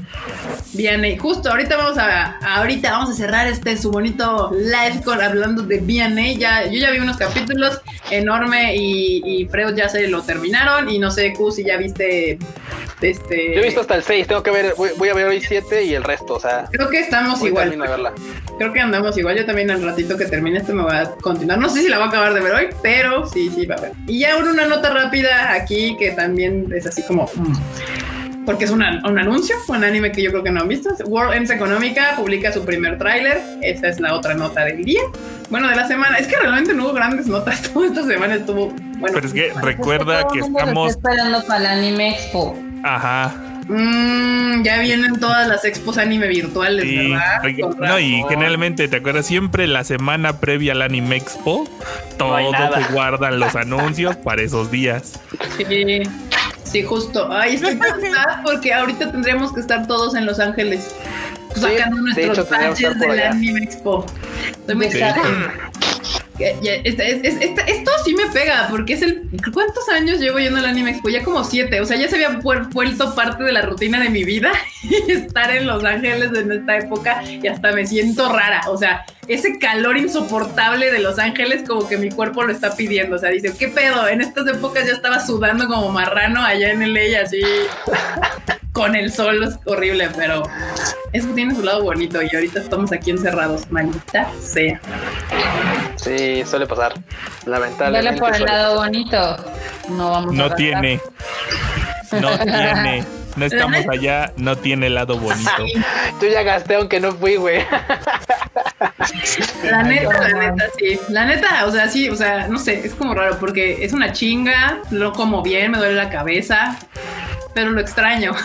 Bien, justo ahorita vamos a, ahorita vamos a cerrar este su bonito live con hablando de BNA. Ya, yo ya vi unos capítulos, enorme y, y Freud ya se lo terminaron. Y no sé, Q, si ya viste este. Yo he visto hasta el 6, tengo que ver, voy, voy a ver hoy 7 y el resto, o sea. Creo que estamos igual. de verla. Creo que andamos igual. Yo también al ratito que termine esto me voy a continuar. No sé si la voy a acabar de ver hoy, pero sí, sí, va a ver. Y ya una, una nota rápida aquí que también es así como. mm, Porque es una- un anuncio, un anime que yo creo que no han visto. World Ends Económica publica su primer tráiler. Esa es la otra nota del día. Bueno, de la semana. Es que realmente no hubo grandes notas. Toda esta semana estuvo. Bueno, Pero es que recuerda que lo estamos. está esperando para el Anime Expo. Ajá. mm, ya vienen todas las expos anime virtuales, Sí. ¿verdad? No, y generalmente, ¿te acuerdas? Siempre la semana previa al Anime Expo, No hay todo nada. se guardan los anuncios para esos días. Sí, sí, justo. Ay, estoy cansada porque ahorita tendríamos que estar todos en Los Ángeles sacando de nuestros hecho, del allá. Anime Expo. Estoy muy Sí. Esto sí me pega porque es el cuántos años llevo yendo al Anime Expo ya como siete o sea ya se había vuel- vuelto parte de la rutina de mi vida y estar en Los Ángeles en esta época y hasta me siento rara o sea ese calor insoportable de Los Ángeles como que mi cuerpo lo está pidiendo o sea dice qué pedo en estas épocas ya estaba sudando como marrano allá en LA así con el sol es horrible pero eso tiene su lado bonito y ahorita estamos aquí encerrados maldita sea Sí, suele pasar. Dale Lamentablemente. por el lado bonito. No vamos a No tiene. No tiene. No estamos allá, no tiene lado bonito. Yo ya gasté aunque no fui, güey. La neta, la neta, sí. La neta, o sea, sí, o sea, no sé, es como raro porque es una chinga, lo como bien, me duele la cabeza, pero lo extraño.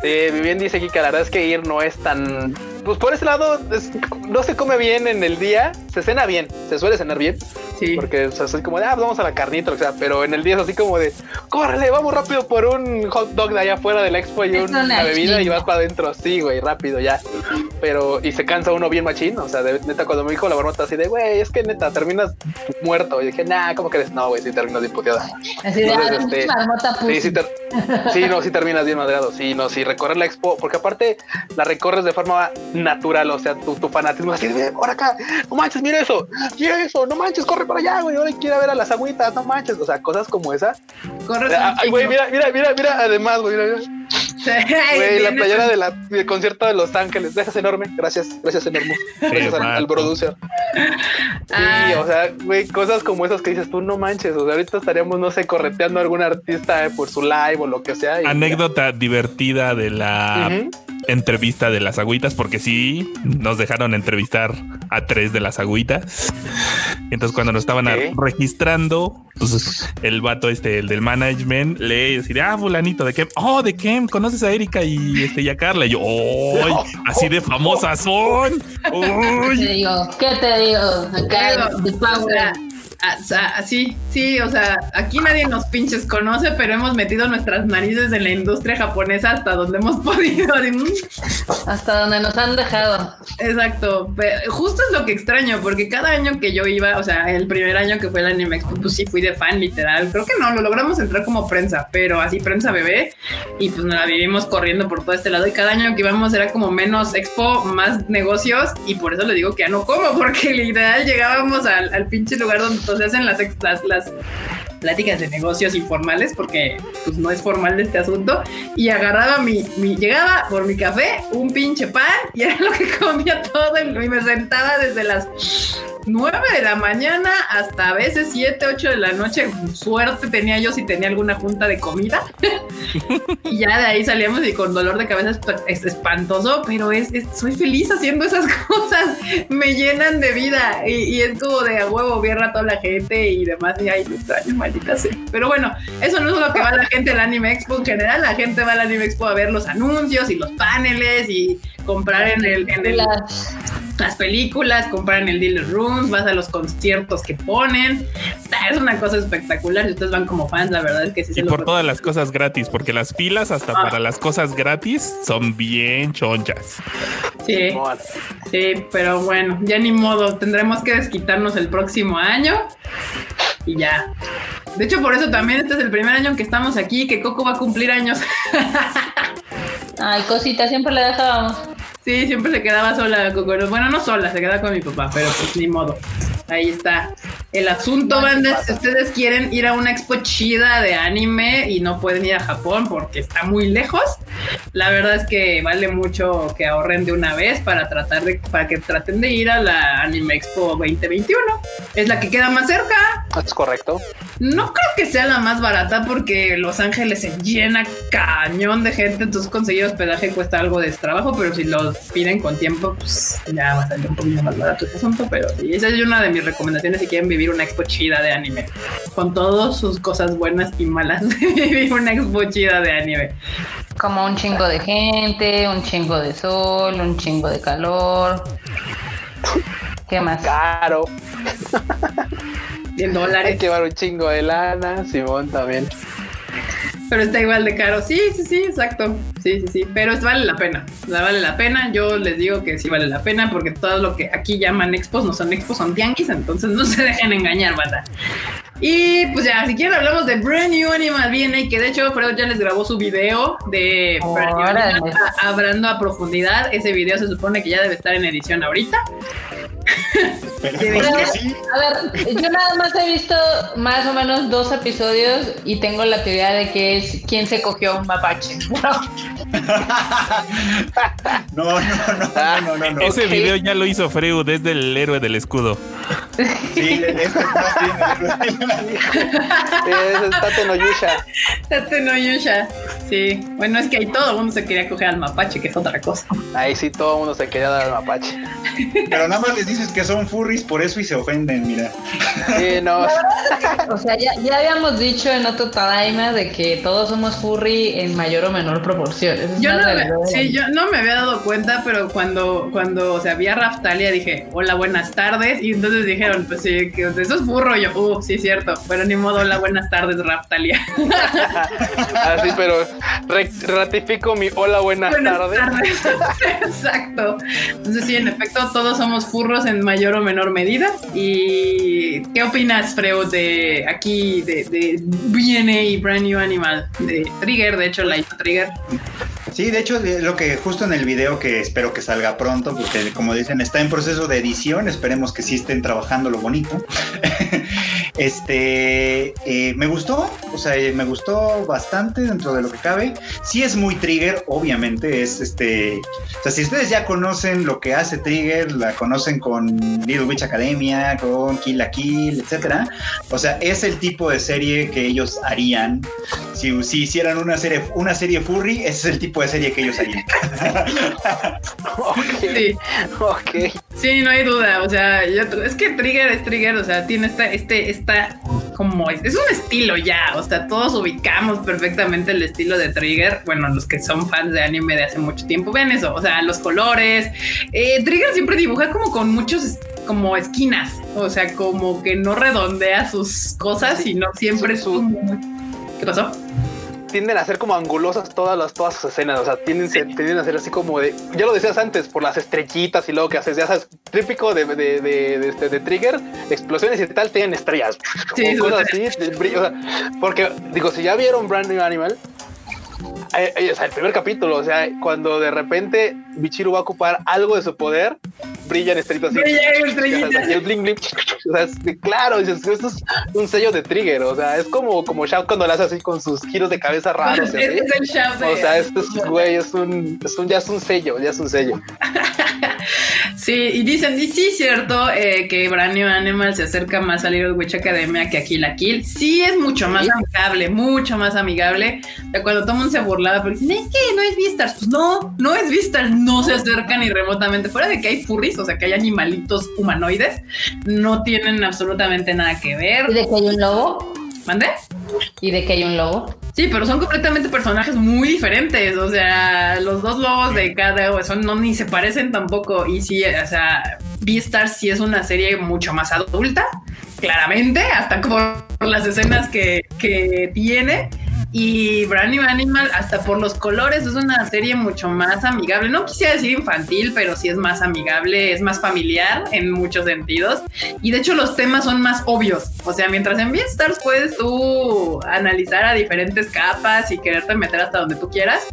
Sí, bien dice aquí que la verdad es que ir no es tan. Pues por ese lado, es- no se come bien en el día, se cena bien, se suele cenar bien, Sí. porque o sea, es como de, ah, pues vamos a la carnita, o sea, pero en el día es así como de, córrele, vamos rápido por un hot dog de allá afuera de la expo y Es una, bebida y vas para adentro, sí, güey, rápido ya. Pero, y se cansa uno bien machín, o sea, de, neta, cuando me dijo la marmota así de, güey, es que neta, terminas muerto. Y dije, nah, ¿cómo crees? No, güey, sí terminas bien puteada. Así de, Entonces, ah, este, marmota Sí, sí, ter- sí, no, sí terminas bien madreado. Sí, no, sí, recorrer la expo, porque aparte la recorres de forma natural, o sea, tu, tu fanatismo así de, ahora acá, no manches, mira eso, mira eso, no manches, corre para allá, güey, ahora quiero ver a las agüitas, no manches, o sea, cosas como esa. Corres un Ay, güey, mira, mira, mira, mira, además, güey, mira, mira. Güey, la playera de la, del concierto de Los Ángeles, gracias enorme, gracias, gracias enorme, gracias al, al producer. Sí, Ah. o sea, güey, cosas como esas que dices tú, no manches, o sea, ahorita estaríamos, no sé, correteando a algún artista eh, por su live o lo que sea. y- Anécdota divertida de la entrevista de las agüitas, porque sí, nos dejaron entrevistar a tres de las agüitas. Entonces, cuando nos estaban registrando, pues el vato este, el del management, le decía, ah, fulanito, ¿de qué? Oh, ¿de qué? ¿Conoces a Erika y, este, y a Carla? Y yo, ¡ay! Así de famosas son. ¿Qué ¡Uy! te digo? ¿Qué te digo? Acá, de power. Así, sí, o sea, aquí nadie nos pinches conoce, pero hemos metido nuestras narices en la industria japonesa hasta donde hemos podido. Hasta donde nos han dejado. Exacto, pero justo es lo que extraño, porque cada año que yo iba, o sea, el primer año que fue el Anime Expo, pues sí fui de fan, literal. Creo que no, lo logramos entrar como prensa, pero así prensa bebé, y pues nos la vivimos corriendo por todo este lado. Y cada año que íbamos era como menos expo, más negocios, y por eso le digo que ya no como, porque literal llegábamos al, al pinche lugar donde pues, se hacen las, las, las pláticas de negocios informales, porque pues no es formal este asunto, y agarraba mi, mi, llegaba por mi café, un pinche pan, y era lo que comía todo, y me sentaba desde las 9 de la mañana hasta a veces 7, 8 de la noche, suerte tenía yo si tenía alguna junta de comida, y ya de ahí salíamos y con dolor de cabeza esp- es espantoso, pero es, es- soy feliz haciendo esas cosas, me llenan de vida y, y es como de a huevo a toda la gente y demás y ay, me extraño, maldita sea. Pero bueno, eso no es lo que va la gente al Anime Expo. En general, la gente va al Anime Expo a ver los anuncios y los paneles y comprar en el, en el Las- las películas, comprar en el dealer rooms, vas a los conciertos que ponen. Es una cosa espectacular. Si ustedes van como fans, la verdad es que sí se Y los por todas las cosas gratis, porque las filas hasta Ah. para las cosas gratis son bien chonchas. Sí, sí, pero bueno, ya ni modo. Tendremos que desquitarnos el próximo año. y ya. De hecho, por eso también este es el primer año en que estamos aquí, que Coco va a cumplir años. Ay, cosita, siempre le dejábamos. Sí, siempre se quedaba sola Coco. Bueno, no sola, se quedaba con mi papá, pero pues ni modo. Ahí está. El asunto, bandas, si ustedes quieren ir a una expo chida de anime y no pueden ir a Japón porque está muy lejos, la verdad es que vale mucho que ahorren de una vez para tratar de, para que traten de ir a la Anime Expo 2021. Es la que queda más cerca. Es correcto. No creo que sea la más barata porque Los Ángeles se llena cañón de gente, entonces conseguir hospedaje cuesta algo de trabajo, pero si lo piden con tiempo, pues ya va a salir un poquito más barato este asunto. Pero sí, esa es una de mis recomendaciones si quieren vivir una expo chida de anime, con todas sus cosas buenas y malas. vivir una expo chida de anime. Como un chingo de gente, un chingo de sol, un chingo de calor. ¿Qué más? Caro. 100 Hay dólares. que llevar un chingo de lana. Simón también. Pero está igual de caro. Sí, sí, sí, exacto. Sí, sí, sí. Pero es- vale la pena. La vale la pena. Yo les digo que sí vale la pena porque todo lo que aquí llaman expos no son expos, son tianguis. Entonces no se dejen engañar, banda. Y pues ya, si quieren hablamos de Brand New Animal DNA, que de hecho Fredo ya les grabó su video de Brand New. Animal, a- hablando a profundidad. Ese video se supone que ya debe estar en edición ahorita. Sí. A ver, yo nada más he visto más o menos dos episodios y tengo la teoría de que es quién se cogió un mapache. No, no, no, no, no, no. Ese video ya lo hizo Freud desde el héroe del escudo. Sí, este más bien. Es Tate no Yusha. Tate no Yusha. Sí. Bueno, es que ahí todo el mundo se quería coger al mapache, que es otra cosa. Ahí sí todo el mundo se quería dar al mapache. Pero nada más les dices que son furries por eso y se ofenden, mira. Sí, no. O sea, ya, ya habíamos dicho en otro Tadaima de que todos somos furry en mayor o menor proporción. Es Yo no, me, sí, yo no me había dado cuenta, pero cuando, cuando o sea, vi a Raftalia dije, hola, buenas tardes. Y entonces dijeron, pues sí, que eso es burro. Y yo, uh, sí, es cierto. Pero ni modo, hola, buenas tardes, Raftalia. Así, pero re- ratifico mi hola, buenas, buenas tardes. tardes. Exacto. Entonces, sí, en efecto, todos somos furros en mayor o menor medida. ¿Y qué opinas, Freud, de aquí, de, de BNA y Brand New Animal? De Trigger, de hecho, la hizo Trigger. Sí, de hecho, de- lo que justo en el video que espero que salga pronto, porque como dicen, está en proceso de edición, esperemos que sí estén trabajando lo bonito. este, eh, me gustó, o sea, eh, me gustó bastante dentro de lo que cabe. Sí es muy Trigger, obviamente, es este, o sea, si ustedes ya conocen lo que hace Trigger, la conocen con Little Witch Academia, con Kill la Kill, etcétera, o sea, es el tipo de serie que ellos harían si, si hicieran una serie, una serie furry, ese es el tipo de serie que ellos harían. Ok. Ok. Sí, no hay duda. O sea, yo- es que Trigger es Trigger. O sea, tiene esta, este, esta, como es, es un estilo ya. O sea, todos ubicamos perfectamente el estilo de Trigger. Bueno, los que son fans de anime de hace mucho tiempo ven eso. O sea, los colores. Eh, Trigger siempre dibuja como con muchos, como esquinas. O sea, como que no redondea sus cosas, sino siempre Su-. ¿Qué pasó? Tienden a ser como angulosas todas las todas sus escenas. O sea, tienden, tienden a ser así como de. Ya lo decías antes, por las estrellitas y luego que haces. Ya sabes, típico de, de, de, de, este, de Trigger, explosiones y tal, tienen estrellas. Sí, o cosas sí. así. brillo, o sea, porque, digo, si ya vieron Brand New Animal. O sea, el primer capítulo, o sea, cuando de repente Bichiru va a ocupar algo de su poder, brillan estrellitas. Brillan. Y el bling bling. O sea, es de- claro, dices, esto es un sello de trigger. O sea, es como, como Shaft cuando lo hace así con sus giros de cabeza raros. y Es, el shaft de- O sea, esto es, güey, es un, es un, ya es un sello, ya es un sello. Sí, y dicen, y sí, cierto, eh, que Brand New Animal se acerca más a Little Witch Academia que a Kill la Kill. Sí, es mucho más Sí. amigable, mucho más amigable. Sea, cuando todo el mundo burlaba, pero dicen, es que no es Vistas. Pues no, no es Vistas, no se acercan ni remotamente. Fuera de que hay furries, o sea, que hay animalitos humanoides, no tienen absolutamente nada que ¿Y ver. de que hay un lobo? ¿Mande? ¿Y de que hay un lobo? Sí, pero son completamente personajes muy diferentes. O sea, los dos lobos de cada son no ni se parecen tampoco. Y sí, o sea, Beastars sí es una serie mucho más adulta, claramente, hasta por las escenas que, que tiene. Y Brand New Animal, hasta por los colores, es una serie mucho más amigable. No quisiera decir infantil, pero sí es más amigable, es más familiar en muchos sentidos. Y de hecho los temas son más obvios. O sea, mientras en Beastars puedes tú analizar a diferentes capas y quererte meter hasta donde tú quieras.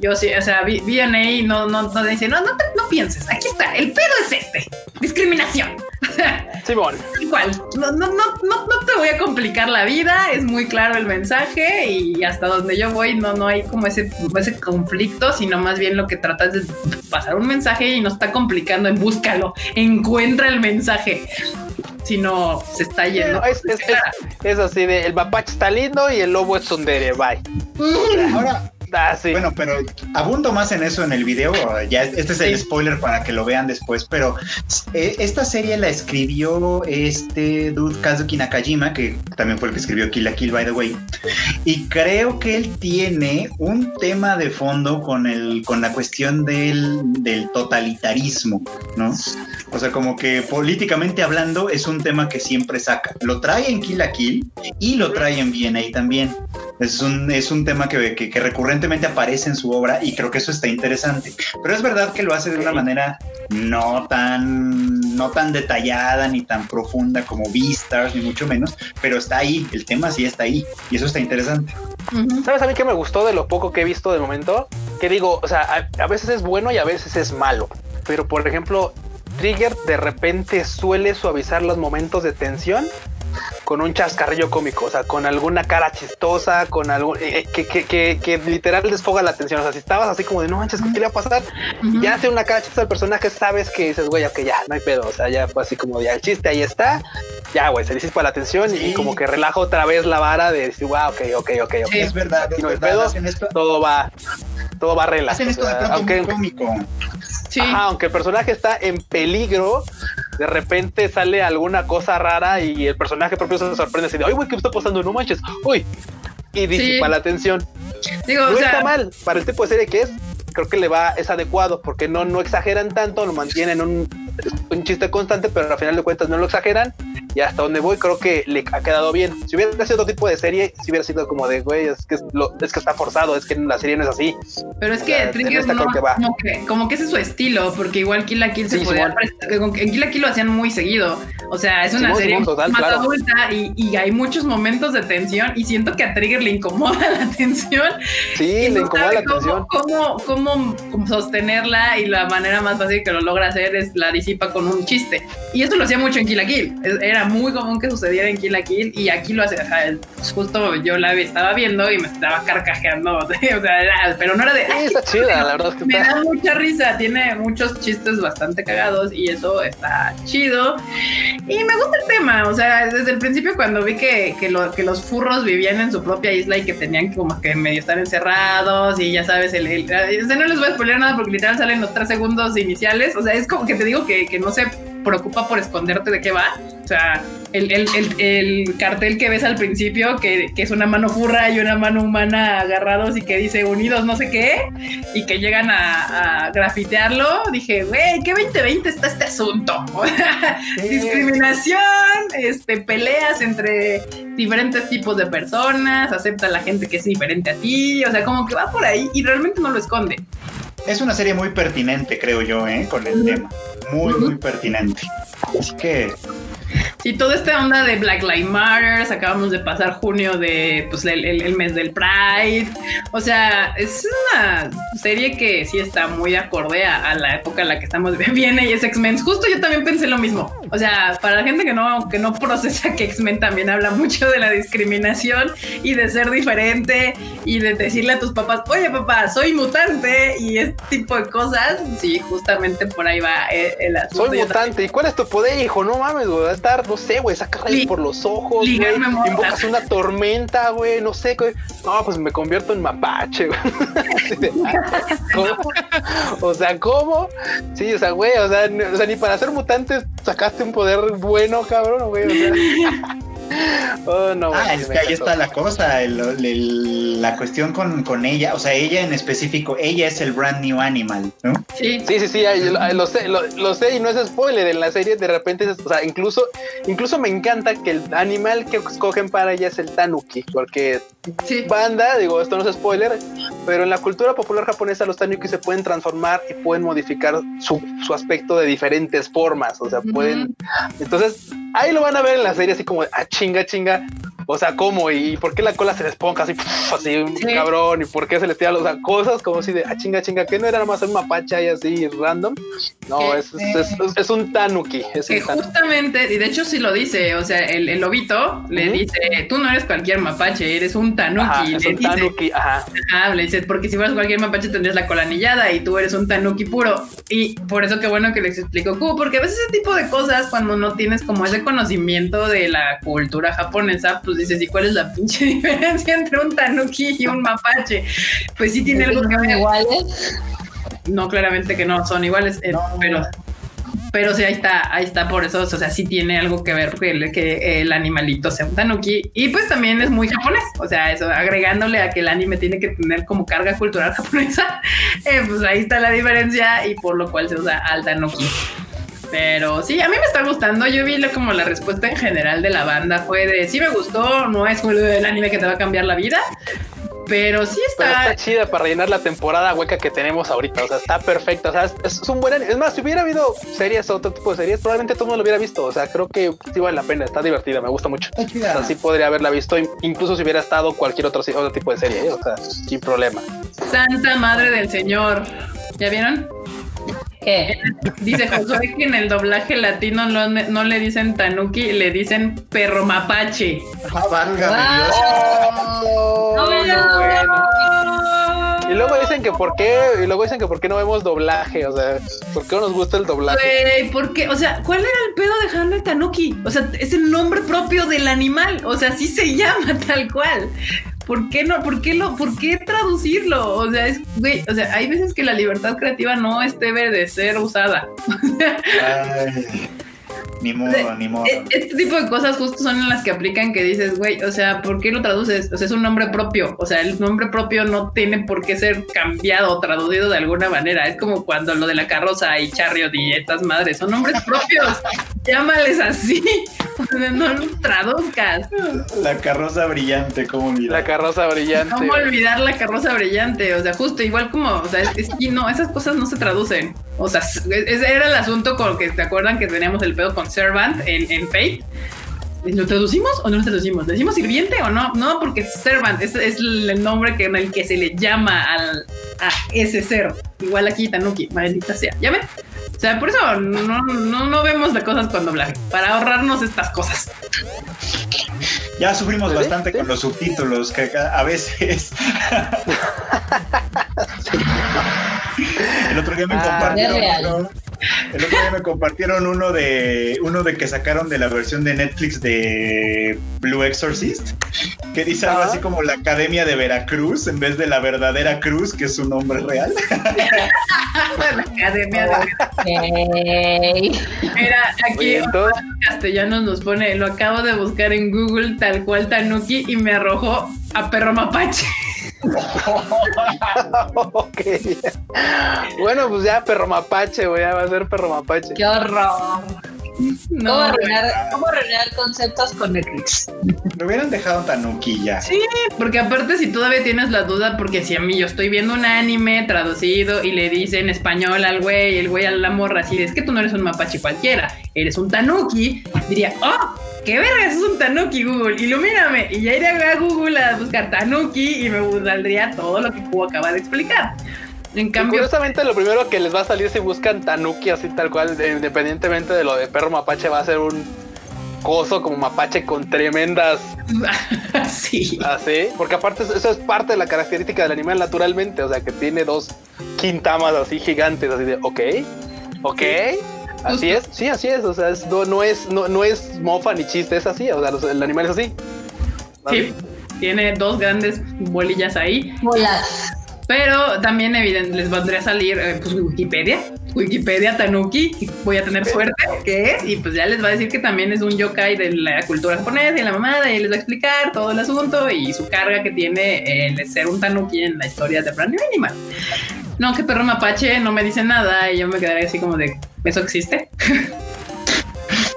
Yo sí, o sea, VNA no, no, no dice, no, no, no pienses, aquí está, el pedo es este, discriminación. Simón. Igual, no, no, no, no, no te voy a complicar la vida, es muy claro el mensaje y hasta donde yo voy no, no hay como ese, ese conflicto, sino más bien lo que tratas de pasar un mensaje y no está complicando en búscalo, encuentra el mensaje. Si no, se está yendo. es, es, es, es así de el mapache está lindo y el lobo es sondere, bye. Ahora, Ah, sí. Bueno, pero abundo más en eso en el video. Ya este es el Sí. spoiler para que lo vean después. Pero eh, esta serie la escribió este dude Kazuki Nakajima, que también fue el que escribió Kill la Kill, by the way. Y creo que él tiene un tema de fondo con el con la cuestión del, del totalitarismo, ¿no? O sea, como que políticamente hablando es un tema que siempre saca. Lo trae en Kill la Kill y lo trae en VNA también. Es un, es un tema que, que, que recurrentemente aparece en su obra y creo que eso está interesante. Pero es verdad que lo hace de una manera no tan, no tan detallada ni tan profunda como Beastars, ni mucho menos, pero está ahí, el tema sí está ahí y eso está interesante. ¿Sabes a mí qué me gustó de lo poco que he visto de momento? Que digo, o sea, a, a veces es bueno y a veces es malo. Pero por ejemplo, Trigger de repente suele suavizar los momentos de tensión con un chascarrillo cómico, o sea, con alguna cara chistosa, con algo eh, que, que, que, que literal desfoga la atención. O sea, si estabas así como de no manches, ¿qué le va a pasar? Ya hace una cara chistosa al personaje, sabes que dices, güey, ok, ya, no hay pedo. O sea, ya fue así como ya el chiste ahí está. Ya, güey, se disipa la atención y como que relaja otra vez la vara de decir, wow, ok, ok, ok, ok. Sí. Es verdad, es No verdad. pedo. Hacen esto, Todo va, todo va relax. hacen o esto de pronto aunque, muy cómico. Sí. Ajá, aunque el personaje está en peligro, de repente sale alguna cosa rara y el personaje propio se sorprende así de, ay, güey, ¿qué está pasando? No manches, uy. Y disipa Sí. la atención. Digo, No o sea, está mal para el tipo de serie que es. Creo que le va, es adecuado porque no, no exageran tanto, lo mantienen un, un chiste constante, pero al final de cuentas no lo exageran. Y hasta donde voy, creo que le ha quedado bien. Si hubiera sido otro tipo de serie, si hubiera sido como de, güey, es que, es, lo- es que está forzado, es que la serie no es así. Pero es O que sea, en Trigger no, que va. como, que, como que ese es su estilo, porque igual Kill la Kill se Sí, podía prestar- con- en Kill la Kill lo hacían muy seguido. O sea, es una Simón, serie Simón, total, más claro. adulta y, y hay muchos momentos de tensión y siento que a Trigger le incomoda la tensión. Sí, le no incomoda la. Cómo, cómo, cómo, cómo sostenerla y la manera más fácil que lo logra hacer es la disipa con un chiste. Y esto lo hacía mucho en Kill la Kill. Era muy común que sucediera en Kill la Kill y aquí lo hace. o sea, justo yo la estaba viendo y me estaba carcajeando. o sea, era- pero no era de. Sí, "Ay, está chida, la verdad es que me está. da mucha risa, tiene muchos chistes bastante cagados y eso está chido. Y me gusta el tema, o sea, desde el principio cuando vi que, que, lo- que los furros vivían en su propia isla y que tenían como que medio estar encerrados y ya sabes, el, el- sea, no les voy a spoiler nada porque literal salen los tres segundos iniciales, o sea, es como que te digo que, que no se preocupa por esconderte de qué va. O sea, el, el- el- el cartel que ves al principio, que, que es una mano furra y una mano humana agarrados y que dice unidos no sé qué, y que llegan a, a grafitearlo, dije, güey, ¿qué 2020 está este asunto? Discriminación, este, peleas entre diferentes tipos de personas, acepta a la gente que es diferente a ti, o sea, como que va por ahí y realmente no lo esconde. Es una serie muy pertinente, creo yo, ¿eh? con el tema. Muy, muy pertinente. Así que Y toda esta onda de Black Lives Matter, acabamos de pasar junio de pues el, el- el mes del Pride. O sea, es una serie que sí está muy acorde a, a la época en la que estamos viene y es X-Men. Justo yo también pensé lo mismo. O sea, para la gente que no, que no procesa que X-Men también habla mucho de la discriminación y de ser diferente y de decirle a tus papás, oye papá, soy mutante y este tipo de cosas. Sí, justamente por ahí va el, el asunto. Soy mutante. ¿Y cuál es tu poder, hijo? No mames, güey. No sé, güey. Saca rayos por los ojos, güey. Invocas una tormenta, güey. No sé, güey. No, pues me convierto en mapache, güey. O sea, ¿cómo? Sí, o sea, güey. O sea, ni, o sea, ni para ser mutantes sacaste un poder bueno, cabrón, güey. O sea, Oh, no, Ah, bueno, es que ahí está la cosa, el- el- la cuestión con, con ella, o sea, ella en específico, ella es el brand new animal, ¿no? Sí. Sí, sí, lo, lo sé, lo, lo sé y no es spoiler. En la serie de repente, o sea, incluso, incluso me encanta que el animal que escogen para ella es el tanuki, porque Sí. banda, digo, esto no es spoiler, pero en la cultura popular japonesa los tanuki se pueden transformar y pueden modificar su, su aspecto de diferentes formas, o sea, pueden... Entonces, ahí lo van a ver en la serie así como, de, ah, chinga, chinga. O sea, ¿cómo? ¿Y por qué la cola se les ponga así, así, un Sí. cabrón? ¿Y por qué se les tira? O sea, cosas como así de, ah, chinga, chinga, que no era nada más un mapache ahí así random. No, Que- es, es, es- es un tanuki. Es Que un tanuki. justamente, y de hecho sí lo dice, o sea, el, el lobito le dice, tú no eres cualquier mapache, eres un tanuki. Ajá, le es un dice, tanuki, ajá. Ajá, le dice, porque si fueras cualquier mapache tendrías la cola anillada y tú eres un tanuki puro. Y por eso qué bueno que les explico Q, porque a veces ese tipo de cosas, cuando no tienes como ese conocimiento de la cultura japonesa, pues dices, ¿y cuál es la pinche diferencia entre un tanuki y un mapache? Pues sí tiene algo que ver. iguales. No, claramente que no, son iguales, eh, pero... Pero sí, ahí está, ahí está por eso, o sea, sí tiene algo que ver que el, que el animalito sea un tanuki. Y pues también es muy japonés, o sea, eso, agregándole a que el anime tiene que tener como carga cultural japonesa, eh, pues ahí está la diferencia y por lo cual se usa al tanuki. Pero sí, a mí me está gustando. Yo vi la- como la respuesta en general de la banda fue de sí me gustó, no es el anime que te va a cambiar la vida, pero sí Pero está. está chida para rellenar la temporada hueca que tenemos ahorita. O sea, está perfecta. O sea, es, es un buen anime. Es más, si hubiera habido series o otro tipo de series, probablemente todo el mundo lo hubiera visto. O sea, creo que sí vale la pena. Está divertida, me gusta mucho. Está O chida. sea, sí podría haberla visto, in- incluso si hubiera estado cualquier otro, otro tipo de serie. ¿eh? O sea, sin problema. Santa Madre del Señor. ¿Ya vieron? ¿Qué? Dice Josué que en el doblaje latino no, no le dicen tanuki, le dicen perro mapache. Ah, válgame Dios. Oh, No, no, bueno. Y luego dicen que por qué, y luego dicen que por qué no vemos doblaje, o sea, por qué no nos gusta el doblaje. ¿por qué? O sea, ¿cuál era el pedo de dejarle tanuki? O sea, es el nombre propio del animal. O sea, así se llama tal cual. ¿Por qué no? ¿Por qué lo? ¿Por qué traducirlo? O sea, es, güey, o sea, hay veces que la libertad creativa no es debe de ser usada. Ay, ni modo, ni modo. E- Este tipo de cosas justo son en las que aplican que dices, güey, o sea, ¿por qué lo traduces? O sea, es un nombre propio. O sea, el nombre propio no tiene por qué ser cambiado o traducido de alguna manera. Es como cuando lo de la carroza y chariot y estas madres son nombres propios. Llámales así. No los traduzcas. La carroza brillante, como mira. La carroza brillante. ¿Cómo olvidar la carroza brillante? O sea, justo igual como, o sea, es, es que no, esas cosas no se traducen. O sea, ese era el asunto con que te acuerdan que teníamos el pedo con Servant en, en Fate. ¿Lo traducimos o no lo traducimos? ¿Le decimos sirviente o no? No, porque Servant es, es el nombre que, en el que se le llama al, a ese ser. Igual aquí Tanuki, maldita sea. ¿Ya ven? O sea, por eso no, no, no vemos las cosas con doblaje, para ahorrarnos estas cosas. Ya sufrimos bastante con los subtítulos, que a a veces. El otro día me Ah, compartieron uno. El otro día me compartieron uno de uno de que sacaron de la versión de Netflix de Blue Exorcist, que dice algo Ah. así como la Academia de Veracruz en vez de la verdadera Cruz, que es su nombre real. la academia de Ey. Mira, aquí Castellanos nos pone, lo acabo de buscar en Google tal cual Tanuki y me arrojó a perro mapache. Ok. Bueno, pues ya perro mapache, güey, ya va a ser perro mapache. Qué horror. No, ¿Cómo, güey. arruinar, ¿Cómo arruinar conceptos con Netflix? Me hubieran dejado Tanuki ya. Sí, porque aparte si todavía tienes la duda, porque si a mí yo estoy viendo un anime traducido y le dicen español al güey, el güey a la morra, así es que tú no eres un mapache cualquiera, eres un tanuki, diría, oh, qué verga, es un tanuki Google, ilumíname, y ya iría a Google a buscar tanuki y me saldría todo lo que Q acaba de explicar. En Y cambio, curiosamente, lo primero que les va a salir si buscan Tanuki así tal cual, de- independientemente de lo de perro mapache, va a ser un coso como mapache con tremendas sí. así, porque aparte eso es parte de la característica del animal naturalmente, o sea que tiene dos quintamas así gigantes, así de, ok, ok, así es, sí, así es, o sea, es- no, no es no, no es mofa ni chiste, es así, o sea, los- el animal es así. Sí, tiene dos grandes bolillas ahí. Bolas. Pero también evidente, les vendría a salir eh, pues, Wikipedia. Wikipedia Tanuki, voy a tener suerte, que es, y pues ya les va a decir que también es un yokai de la cultura japonesa y la mamada, y les va a explicar todo el asunto y su carga que tiene el ser un Tanuki en la historia de Brand New Animal. No, que perro mapache no me dice nada y yo me quedaré así como de, ¿eso existe?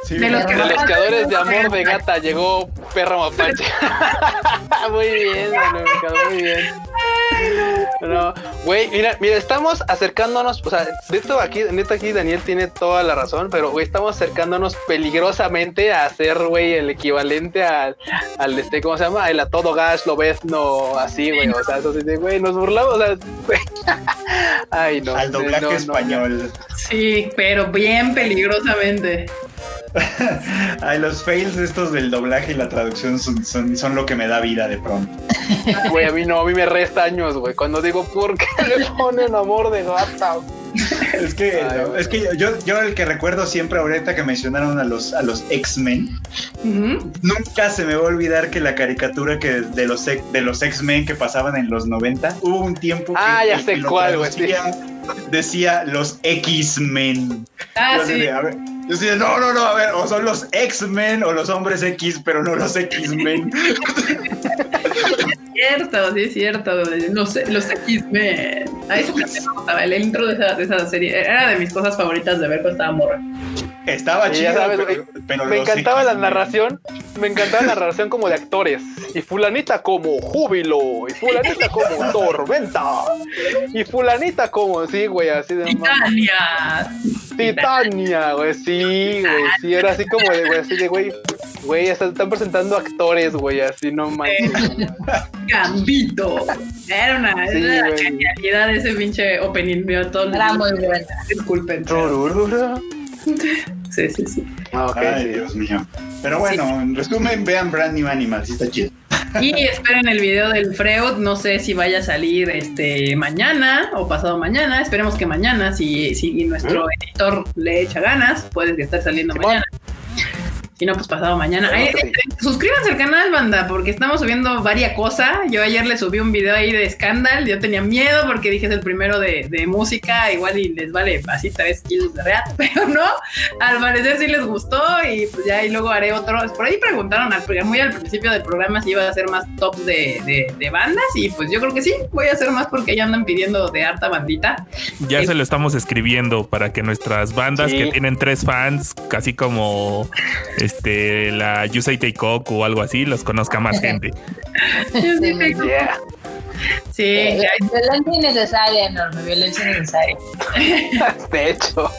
Sí, De los creadores de Amor de Gata llegó Perro Mapache. muy bien, muy bien. No, güey, mira, mira, estamos acercándonos, o sea, de esto aquí, neta aquí Daniel tiene toda la razón, pero güey, estamos acercándonos peligrosamente a hacer, güey, el equivalente al, al este, ¿cómo se llama? El a todo gas, lo ves, no, así, güey, o sea, eso sí, de, güey, nos burlamos, o sea, güey. Ay, no. al doblaje no, no, español. Sí, pero bien peligrosamente. Ay, los fails estos del doblaje y la traducción son, son, lo que me da vida de pronto. Güey, a mí no, a mí me resta años, güey, cuando digo, ¿por qué le ponen Amor de Gata? Es que, Ay, es que yo, yo el que recuerdo siempre ahorita que mencionaron a los, a los X-Men, nunca se me va a olvidar que la caricatura que de los, de los X-Men que pasaban en los 90, hubo un tiempo que, Ah, ya sé que lo sí. decía los X-Men. Ah, Yo sí. de, a ver, yo así de, no, no, no, a ver, o son los X-Men o los hombres X, pero no los X-Men. cierto, sí es cierto. Los, los X-Men. A eso me gustaba. El intro de esa, de esa serie era de mis cosas favoritas de ver cuando estaba morra. Estaba Sí, chido, sabes, pero, pero Me encantaba la narración, me encantaba la narración como de actores. Y fulanita como júbilo, y fulanita como tormenta, y fulanita como, sí, güey, así de Titania. Titania, güey, sí, güey, sí, era así como de, güey, así de, güey, güey, están están presentando actores, güey, así no manches. Gambito. Era una, Sí, era la genialidad de ese pinche opening. Veo todo el- Era muy buena. Disculpen. Sí, sí, sí. Ah, Ay, sí. Dios mío. Pero bueno, en resumen, vean Brand New Animal, sí está chido. Y esperen el video del Freud. No sé si vaya a salir este mañana o pasado mañana. Esperemos que mañana, si, si nuestro editor le echa ganas, puede que estar saliendo mañana. Si no, pues pasado mañana. Ay, que eh, eh, suscríbanse al canal, banda, porque estamos subiendo varias cosas. Yo ayer le subí un video ahí de Scandal. Yo tenía miedo porque dije es el primero de, de música. Igual y les vale así 3 kilos de real, pero no. Al parecer sí les gustó y pues ya y luego haré otro. Por ahí preguntaron al, muy al principio del programa si iba a hacer más tops de, de- de bandas y pues yo creo que sí, voy a hacer más porque ya andan pidiendo de harta bandita. Ya se lo estamos escribiendo para que nuestras bandas Sí. que tienen tres fans, casi como este la Yusei Teikoku o algo así, los conozca más gente. Yeah. Sí, Eh, Violencia innecesaria, enorme, violencia innecesaria. De hecho,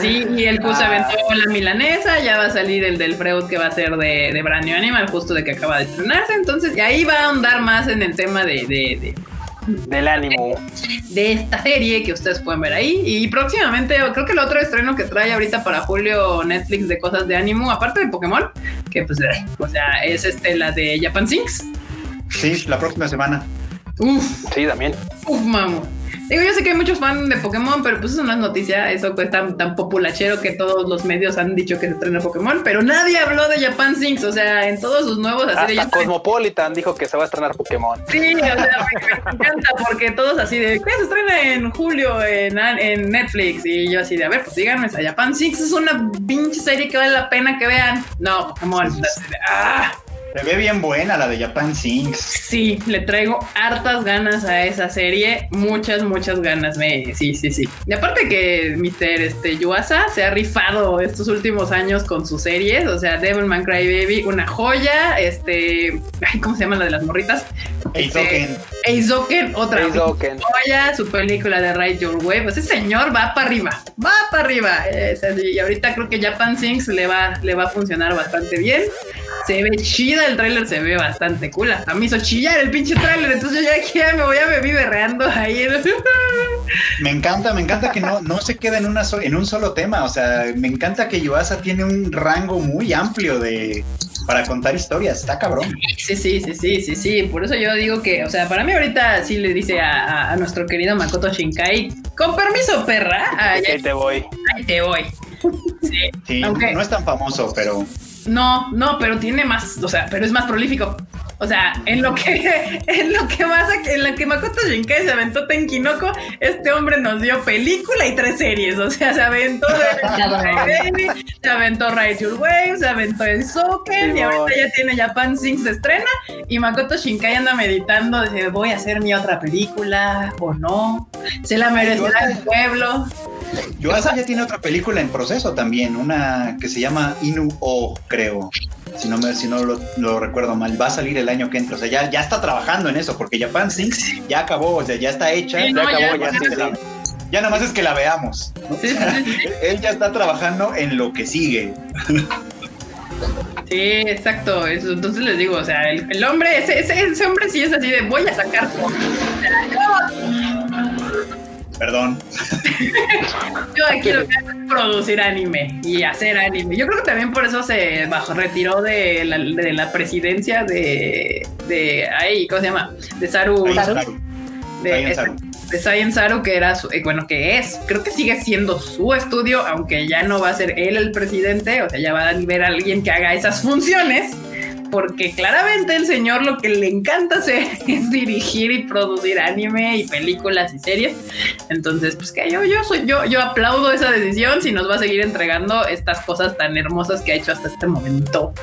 Sí, y el Q se Ah. aventó la milanesa, ya va a salir el del Freud que va a ser de, de Brand New Animal, justo de que acaba de estrenarse. Entonces, y ahí va a ahondar más en el tema de, de, de, del ánimo. de esta serie que ustedes pueden ver ahí. Y próximamente, creo que el otro estreno que trae ahorita para julio Netflix de cosas de ánimo, aparte de Pokémon, que pues, eh, o sea, es este, la de Japan Sinks. Sí, la próxima semana. Uf, Sí, también. uf, mamo. Digo, yo sé que hay muchos fans de Pokémon, pero pues eso no es noticia, eso pues tan, tan populachero que todos los medios han dicho que se estrena Pokémon, pero nadie habló de Japan Sinks, o sea, en todos sus nuevos así de Hasta Cosmopolitan dijo que se va a estrenar Pokémon. Sí, o sea, me, me encanta porque todos así de, ¿qué se estrena en julio en, en Netflix? Y yo así de, a ver, pues díganme, Japan Sinks es una pinche serie que vale la pena que vean. No, Pokémon, así de, ah, Se ve bien buena la de Japan Sinks. sí, le traigo hartas ganas a esa serie, muchas, muchas ganas, me, sí, sí, sí. Y aparte que Mr. Este, Yuasa se ha rifado estos últimos años con sus series, o sea, Devilman Crybaby, una joya, este, ay, ¿cómo se llama la de las morritas? Eizoken. Eizoken, otra Eizouken. joya, su película de Ride Your Wave. Ese señor va para arriba, va para arriba. Es así. Y ahorita creo que Japan Sinks le va, le va a funcionar bastante bien. Se ve chida, el tráiler se ve bastante cool. A mí hizo chillar el pinche tráiler, entonces yo ya aquí ya me voy a beber berreando ahí. Me encanta, me encanta que no, no se queda en, una so- en un solo tema. O sea, me encanta que Yuasa tiene un rango muy amplio de para contar historias. Está cabrón. Sí, sí, sí, sí, sí, sí. Por eso yo digo que, o sea, para mí ahorita sí le dice a, a- a nuestro querido Makoto Shinkai, con permiso, perra, ahí, Ahí te voy. ahí te voy. Sí. Sí, Aunque- no es tan famoso, pero No, no, pero tiene más, o sea, pero es más prolífico. O sea, en lo que, en lo que más, en lo que Makoto Shinkai se aventó Tenkinoko, este hombre nos dio película y tres series. O sea, se aventó Baby, se aventó Ride Your Wave, se aventó el Soken, y ahorita ya tiene Japan Sings de estrena. Y Makoto Shinkai anda meditando, dice, voy a hacer mi otra película o no. Se la merecerá el pueblo. Yuasa ya tiene otra película en proceso también, una que se llama Inu O, creo. Si no, me, si no lo, lo recuerdo mal, va a salir el año que entra. O sea, ya, ya está trabajando en eso, porque Japan Sings ya acabó, o sea, ya está hecha, Sí, ya no, acabó, ya, ya, ya ya nada más es que la veamos. Él ya está trabajando en lo que sigue. Sí, exacto. Eso, entonces les digo, o sea, el, el hombre, ese, ese, ese hombre sí es así de voy a sacar. Perdón. yo, aquí lo que hago es producir anime y hacer anime. Yo creo que también por eso se bajó, retiró de la, de la presidencia de, de ahí, ¿cómo se llama? De Saru. De, Science Saru. de Science Saru, que era su, eh, bueno, que es, creo que sigue siendo su estudio, aunque ya no va a ser él el presidente, o sea, ya va a ver a alguien que haga esas funciones, porque claramente el señor lo que le encanta hacer es dirigir y producir anime y películas y series. Entonces, pues que yo, yo soy, yo, yo aplaudo esa decisión si nos va a seguir entregando estas cosas tan hermosas que ha hecho hasta este momento.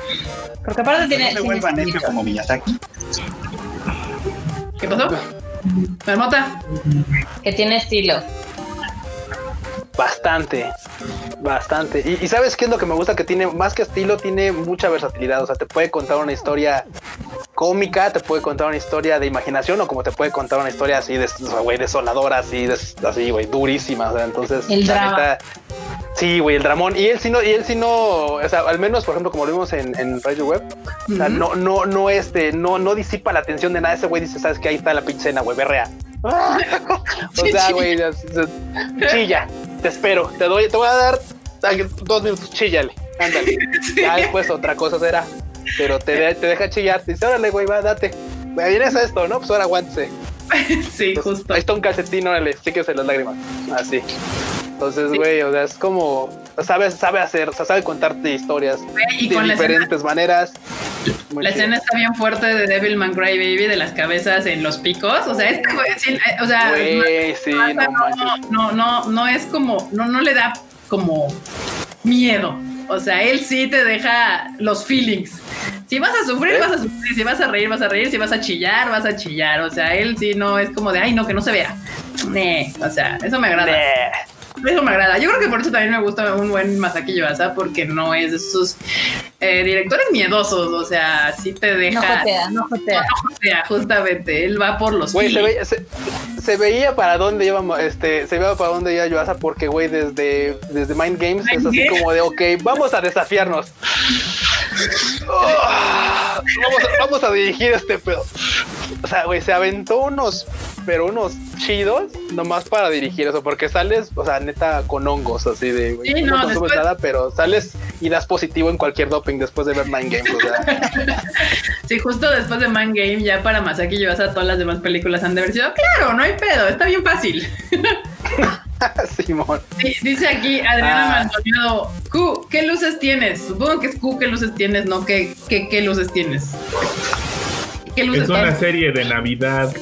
Porque aparte No tiene. se vuelva tiene- necio como Miyazaki. ¿Qué pasó? Marmota. que tiene estilo. Bastante, bastante. Y, y sabes qué es lo que me gusta que tiene, más que estilo, tiene mucha versatilidad. O sea, te puede contar una historia cómica, te puede contar una historia de imaginación o como te puede contar una historia así de, güey, desoladora, así, des- así, güey, durísima. O sea, entonces, El la drama. neta, sí, güey, el dramón. Y él sí no, y él sí no, o sea, al menos, por ejemplo, como lo vimos en, en Radio Web, o sea, no, no, no, este, no, no disipa la atención de nada. Ese güey dice, sabes que ahí está la pinche cena, güey, berrea. o sea, güey, chilla, te espero, te doy, te voy a dar dos minutos, chíllale, ándale. Ya después otra cosa será, pero te, de- te deja chillar, te dice, órale, güey, va, date. Me vienes a esto, ¿no? Pues ahora aguántese. Sí, Entonces, justo. Ahí está un calcetín, órale, síquese las lágrimas. Así. Entonces, güey, o sea, es como, sabe, sabe hacer, o sea, sabe contarte historias de escena, diferentes maneras. Muy la chido. escena está bien fuerte de Devilman Crybaby de las cabezas en los picos. O sea, este güey, sí, eh, o sea, Güey, sí, no no, no, no, no es como, no, no le da como miedo. O sea, él sí te deja los feelings. Si vas a sufrir, ¿Eh? vas a sufrir. Si vas a reír, vas a reír. Si vas a chillar, vas a chillar. O sea, él sí no es como de, ay, no, que no se vea. Nee, o sea, eso me agrada. Eso me agrada. Yo creo que por eso también me gusta un buen Masaki Yuasa, porque no es de esos eh, directores miedosos. O sea, sí te No deja. jotea, no jotea. O sea, justamente, él va por los Güey, se, veía- se, se veía para dónde íbamos, este, se veía para dónde iba Yuasa porque, güey, desde, desde Mind Games es así como de, ok, vamos a desafiarnos. Oh, vamos, a, vamos a dirigir este pedo. O sea, güey, se aventó unos, pero unos chidos nomás para dirigir eso, porque sales, o sea, neta, con hongos, así de, güey, Sí, no, no, después- nada, pero sales y das positivo en cualquier doping después de ver Mind o sea. Sí, justo después de Man Game, ya para Masaki Yuasa, todas las demás películas han de haber sido, claro, no hay pedo, está bien fácil. Simón. Sí, dice aquí Adriana Ah. Maldonado, Q, ¿qué luces tienes? Supongo que es Q, ¿qué luces tienes? No, ¿qué, qué, qué luces tienes? ¿Qué luces Es una tienes? serie de Navidad.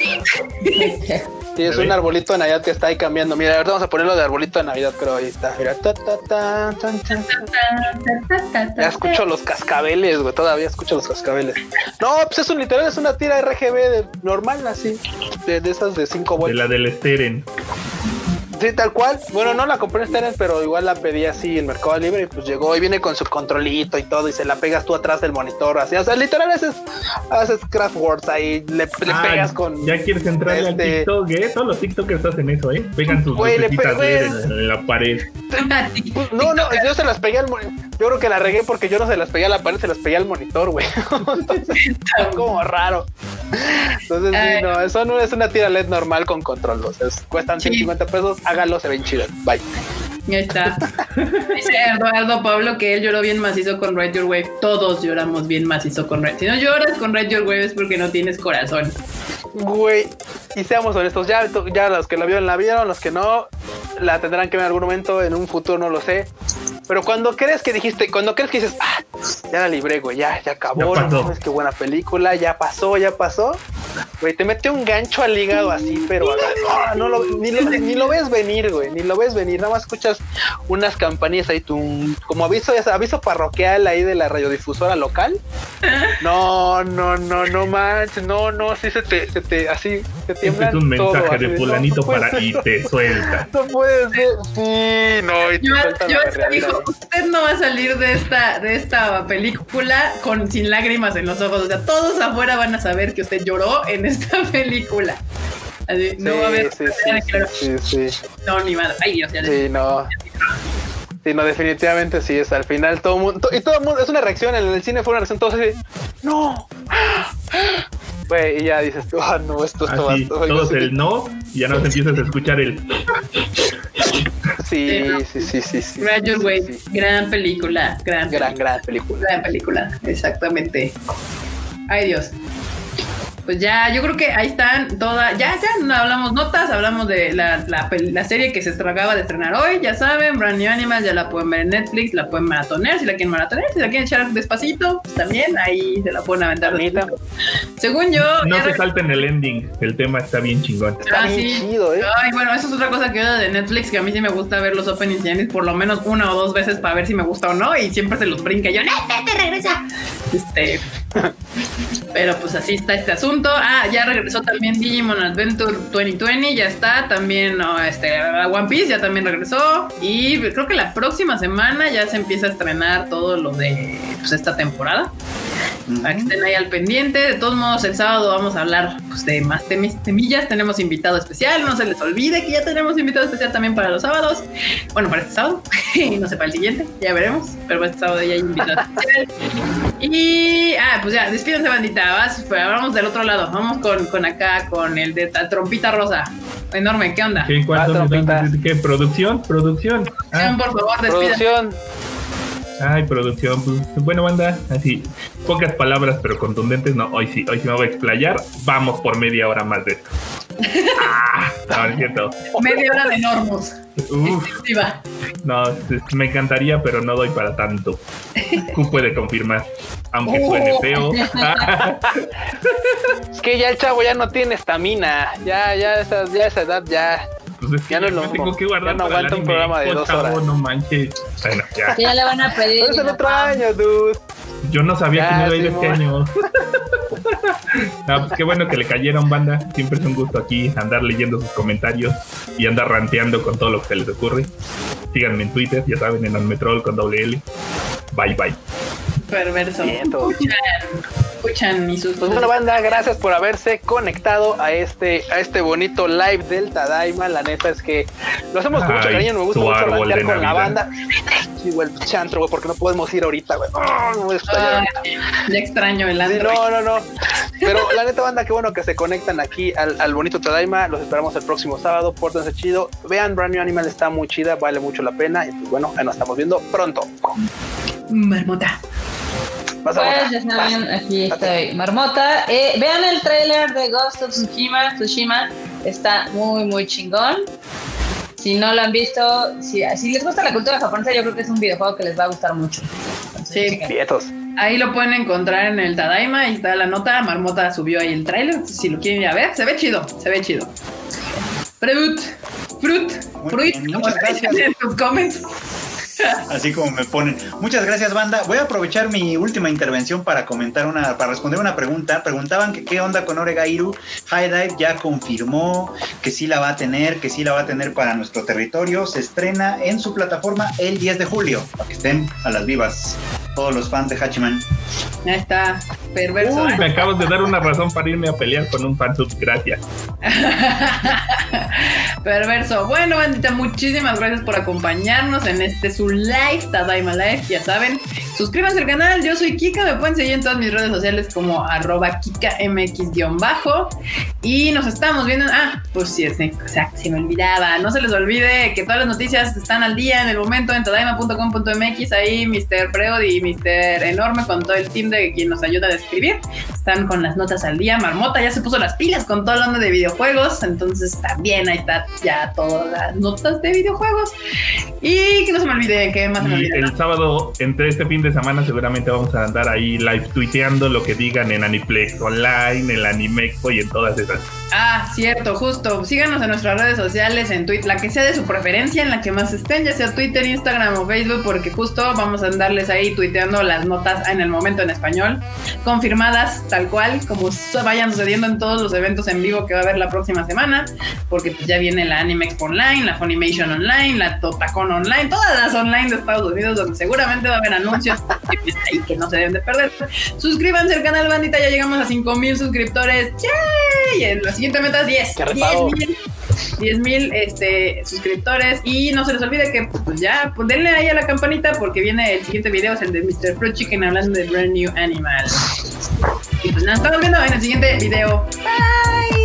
Sí, es un arbolito de Navidad que está ahí cambiando. Mira, ahorita vamos a ponerlo de arbolito de Navidad, creo. Ahí está. Mira, ta, ta, ta, tan, tan. Ya escucho los cascabeles, güey. Todavía escucho los cascabeles. No, pues es un literal, es una tira RGB de, normal, así. De, de esas de 5 De volts. la del Steren. Sí, tal cual. Bueno, no la compré en Steren, pero igual la pedí así en Mercado Libre y pues llegó y viene con su controlito y todo y se la pegas tú atrás del monitor. Así, o sea, literal haces, haces craft words ahí, le, le Ah, pegas con. Ya quieres entrarle al este- TikTok, ¿eh? Todos los TikTokers hacen eso, ¿eh? Pegan sus Güey, le lucecitas pe- LED güey. en, en la pared. Pues, no, no, yo se las pegué al monitor. Yo creo que la regué porque yo no se las pegué a la pared, se las pegué al monitor, güey. Entonces, está como raro. Entonces, sí, no, eso no es una tira LED normal con control. O sea, es- cuestan Sí. 150 pesos, hágalo, se ven chidas. Bye. Ahí está. Dice Eduardo Pablo que él lloró bien macizo con Red Your Wave. Todos lloramos bien macizo con Red. Si no lloras con Red Your Wave es porque no tienes corazón. Güey, y seamos honestos, ya, ya los que la vieron la vieron, los que no la tendrán que ver en algún momento, en un futuro no lo sé. Pero cuando crees que dijiste, cuando crees que dices, ah, ya la libré, güey, ya, ya acabó, Ya no qué buena película, ya pasó, ya pasó. Güey, te mete un gancho al hígado así, pero ah, no lo, ni, lo, ni lo ves venir, güey, ni lo ves venir, nada más escuchas unas campanillas ahí, tum, como aviso, aviso parroquial ahí de la radiodifusora local. No, no, no, no manches, no, no, sí se te, se te, así, se Este tiembla es un mensaje de fulanito no para y te suelta. No puede ser. Sí, no, y te Yo, sueltan yo la dijo. Usted no va a salir de esta, de esta película con sin lágrimas en los ojos. O sea, todos afuera van a saber que usted lloró en esta película. Así, no va a haber. Sí, sí, sí, sí. No, ni madre. Ay, Dios, ya Sí, no. Sí, no, definitivamente sí es. Al final todo el mundo. Y todo el mundo. Es una reacción. En el cine fue una reacción. Todos así. ¡No! Güey, y ya dices tú, ah, no, esto, va Así, todo. todos el no, y ya no te empiezas a escuchar el. Sí, sí, sí, sí. sí, Graduate, sí, sí. gran película, gran, Gran, gran película. gran película, exactamente. Ay Dios. Pues ya, yo creo que ahí están todas, ya, ya no hablamos notas, hablamos de la, la, la serie que se acaba de estrenar hoy, ya saben, Brand New Animals, ya la pueden ver en Netflix, la pueden maratonear, si la quieren maratonear, si la quieren echar despacito, pues también ahí se la pueden aventar. Según yo, No se salten el ending, el tema está bien chingón. Está Ah, bien sí. chido, ¿eh? Ay, bueno, eso es otra cosa que veo de Netflix, que a mí sí me gusta ver los openings y endings por lo menos una o dos veces para ver si me gusta o no, y siempre se los brinca. y Yo, ¡no, te regresa! Este. Pero pues así está este asunto. Ah, ya regresó también Digimon Adventure 2020, ya está. También no, este, One Piece ya también regresó. Y creo que la próxima semana ya se empieza a estrenar todo lo de pues, esta temporada. Para que estén ahí al pendiente. De todos modos, el sábado vamos a hablar pues, de más temillas. Tenemos invitado especial. No se les olvide que ya tenemos invitado especial también para los sábados. Bueno, para este sábado. y no sé, para el siguiente. Ya veremos. Pero para este sábado ya hay invitado especial. Y, ah, pues ya, despídense, bandita. Vas, pues, vamos del otro lado. Vamos con, con acá, con el de la trompita rosa. Enorme, ¿qué onda? ¿Qué, Ah, qué? ¿Producción? ¿Producción? Ah, Por favor. Producción. Ay, producción. pues, Bueno, banda, así, pocas palabras pero contundentes. No, hoy sí, hoy sí me voy a explayar. Vamos por media hora más de esto. Ah, no, es cierto. Media hora de normos. Uf, no, me encantaría, pero no doy para tanto. Q puede confirmar, aunque suene feo. Es que ya el chavo ya no tiene estamina. Ya, ya, esa, ya esa edad ya. Pues es que Ya no lo tengo que guardar Ya no para el aguanta un programa de dos chavo, horas. No manches. Bueno, ya. Ya le van a pedir. Pero es el otro año, dude. Yo no sabía Ya, que no iba a ir este año. Ah, pues qué bueno que le cayeron, banda. Siempre es un gusto aquí andar leyendo sus comentarios y andar ranteando con todo lo que se les ocurre. Síganme en Twitter, ya saben, en Almetrol con doble L. Bye bye. Perverso. Vientos. Escuchan y sus Pues bueno, banda, gracias por haberse conectado a este, a este bonito live del Tadaima. La neta es que lo hacemos con mucho cariño. Me gusta mucho de con la banda. Sí, güey, el chantro, güey, porque no podemos ir ahorita, güey. No ya extraño el Sí, Android. no, no, no. Pero la neta, banda, qué bueno que se conectan aquí al, al bonito Tadaima. Los esperamos el próximo sábado. Pórtense chido. Vean, Brand New Animal está muy chida, vale mucho la pena. Y pues bueno, ahí nos estamos viendo pronto. Marmota. Pues ya saben, aquí estoy, Marmota. Eh, vean el trailer de Ghost of Tsushima, Tsushima. Está muy, muy chingón. Si no lo han visto, si, si les gusta la cultura japonesa, yo creo que es un videojuego que les va a gustar mucho. Entonces, Sí. Quietos. Ahí lo pueden encontrar en el Tadaima. Ahí está la nota. Marmota subió ahí el trailer. Si lo quieren ir a ver, se ve chido. Se ve chido. Fruit. Fruit. Fruit. muchas gracias. En sus comments. Así como me ponen. Muchas gracias, banda. Voy a aprovechar mi última intervención para comentar una, para responder una pregunta. Preguntaban que qué onda con Oregairu. High Dive ya confirmó que sí la va a tener, que sí la va a tener para nuestro territorio. Se estrena en su plataforma el 10 de julio. Para que estén a las vivas. Todos los fans de Hachiman. Ahí está. Perverso. Uy, me acabas de dar una razón para irme a pelear con un fansub. Gracias. Perverso. Bueno, bandita, muchísimas gracias por acompañarnos en este su live, Tadaima Live. Ya saben, suscríbanse al canal. Yo soy Kika. Me pueden seguir en todas mis redes sociales como arroba KikaMX-bajo. Y nos estamos viendo. Ah, pues sí, sí, o sea, se me olvidaba. No se les olvide que todas las noticias están al día en el momento en tadaima.com.mx. Ahí Mr. Freud y Mr. Enorme con todo el team de quien nos ayuda a escribir. Están con las notas al día. Marmota ya se puso las pilas con todo el onda de videojuegos. Entonces también ahí está ya todas las notas de videojuegos. Y que no se me olvide, que más se me Y el sábado, entre este fin de de semana seguramente vamos a andar ahí live tuiteando lo que digan en Aniplex Online, en la Animexpo y en todas esas. Ah, cierto, justo. Síganos en nuestras redes sociales, en Twitter, la que sea de su preferencia, en la que más estén, ya sea Twitter, Instagram o Facebook, porque justo vamos a andarles ahí tuiteando las notas en el momento en español, confirmadas tal cual, como vayan sucediendo en todos los eventos en vivo que va a haber la próxima semana, porque pues ya viene la Animex Online, la Funimation Online, la Totacon Online, todas las online de Estados Unidos, donde seguramente va a haber anuncios y que no se deben de perder. Suscríbanse al canal, bandita, ya llegamos a 5000 suscriptores. ¡Yay! La siguiente meta es 10. Qué 10 rifado. mil 10 mil este, suscriptores y no se les olvide que pues ya pues, denle ahí a la campanita porque viene el siguiente video es el de Mr. Fruit Chicken hablando de Brand New Animal y pues nos estamos viendo en el siguiente video bye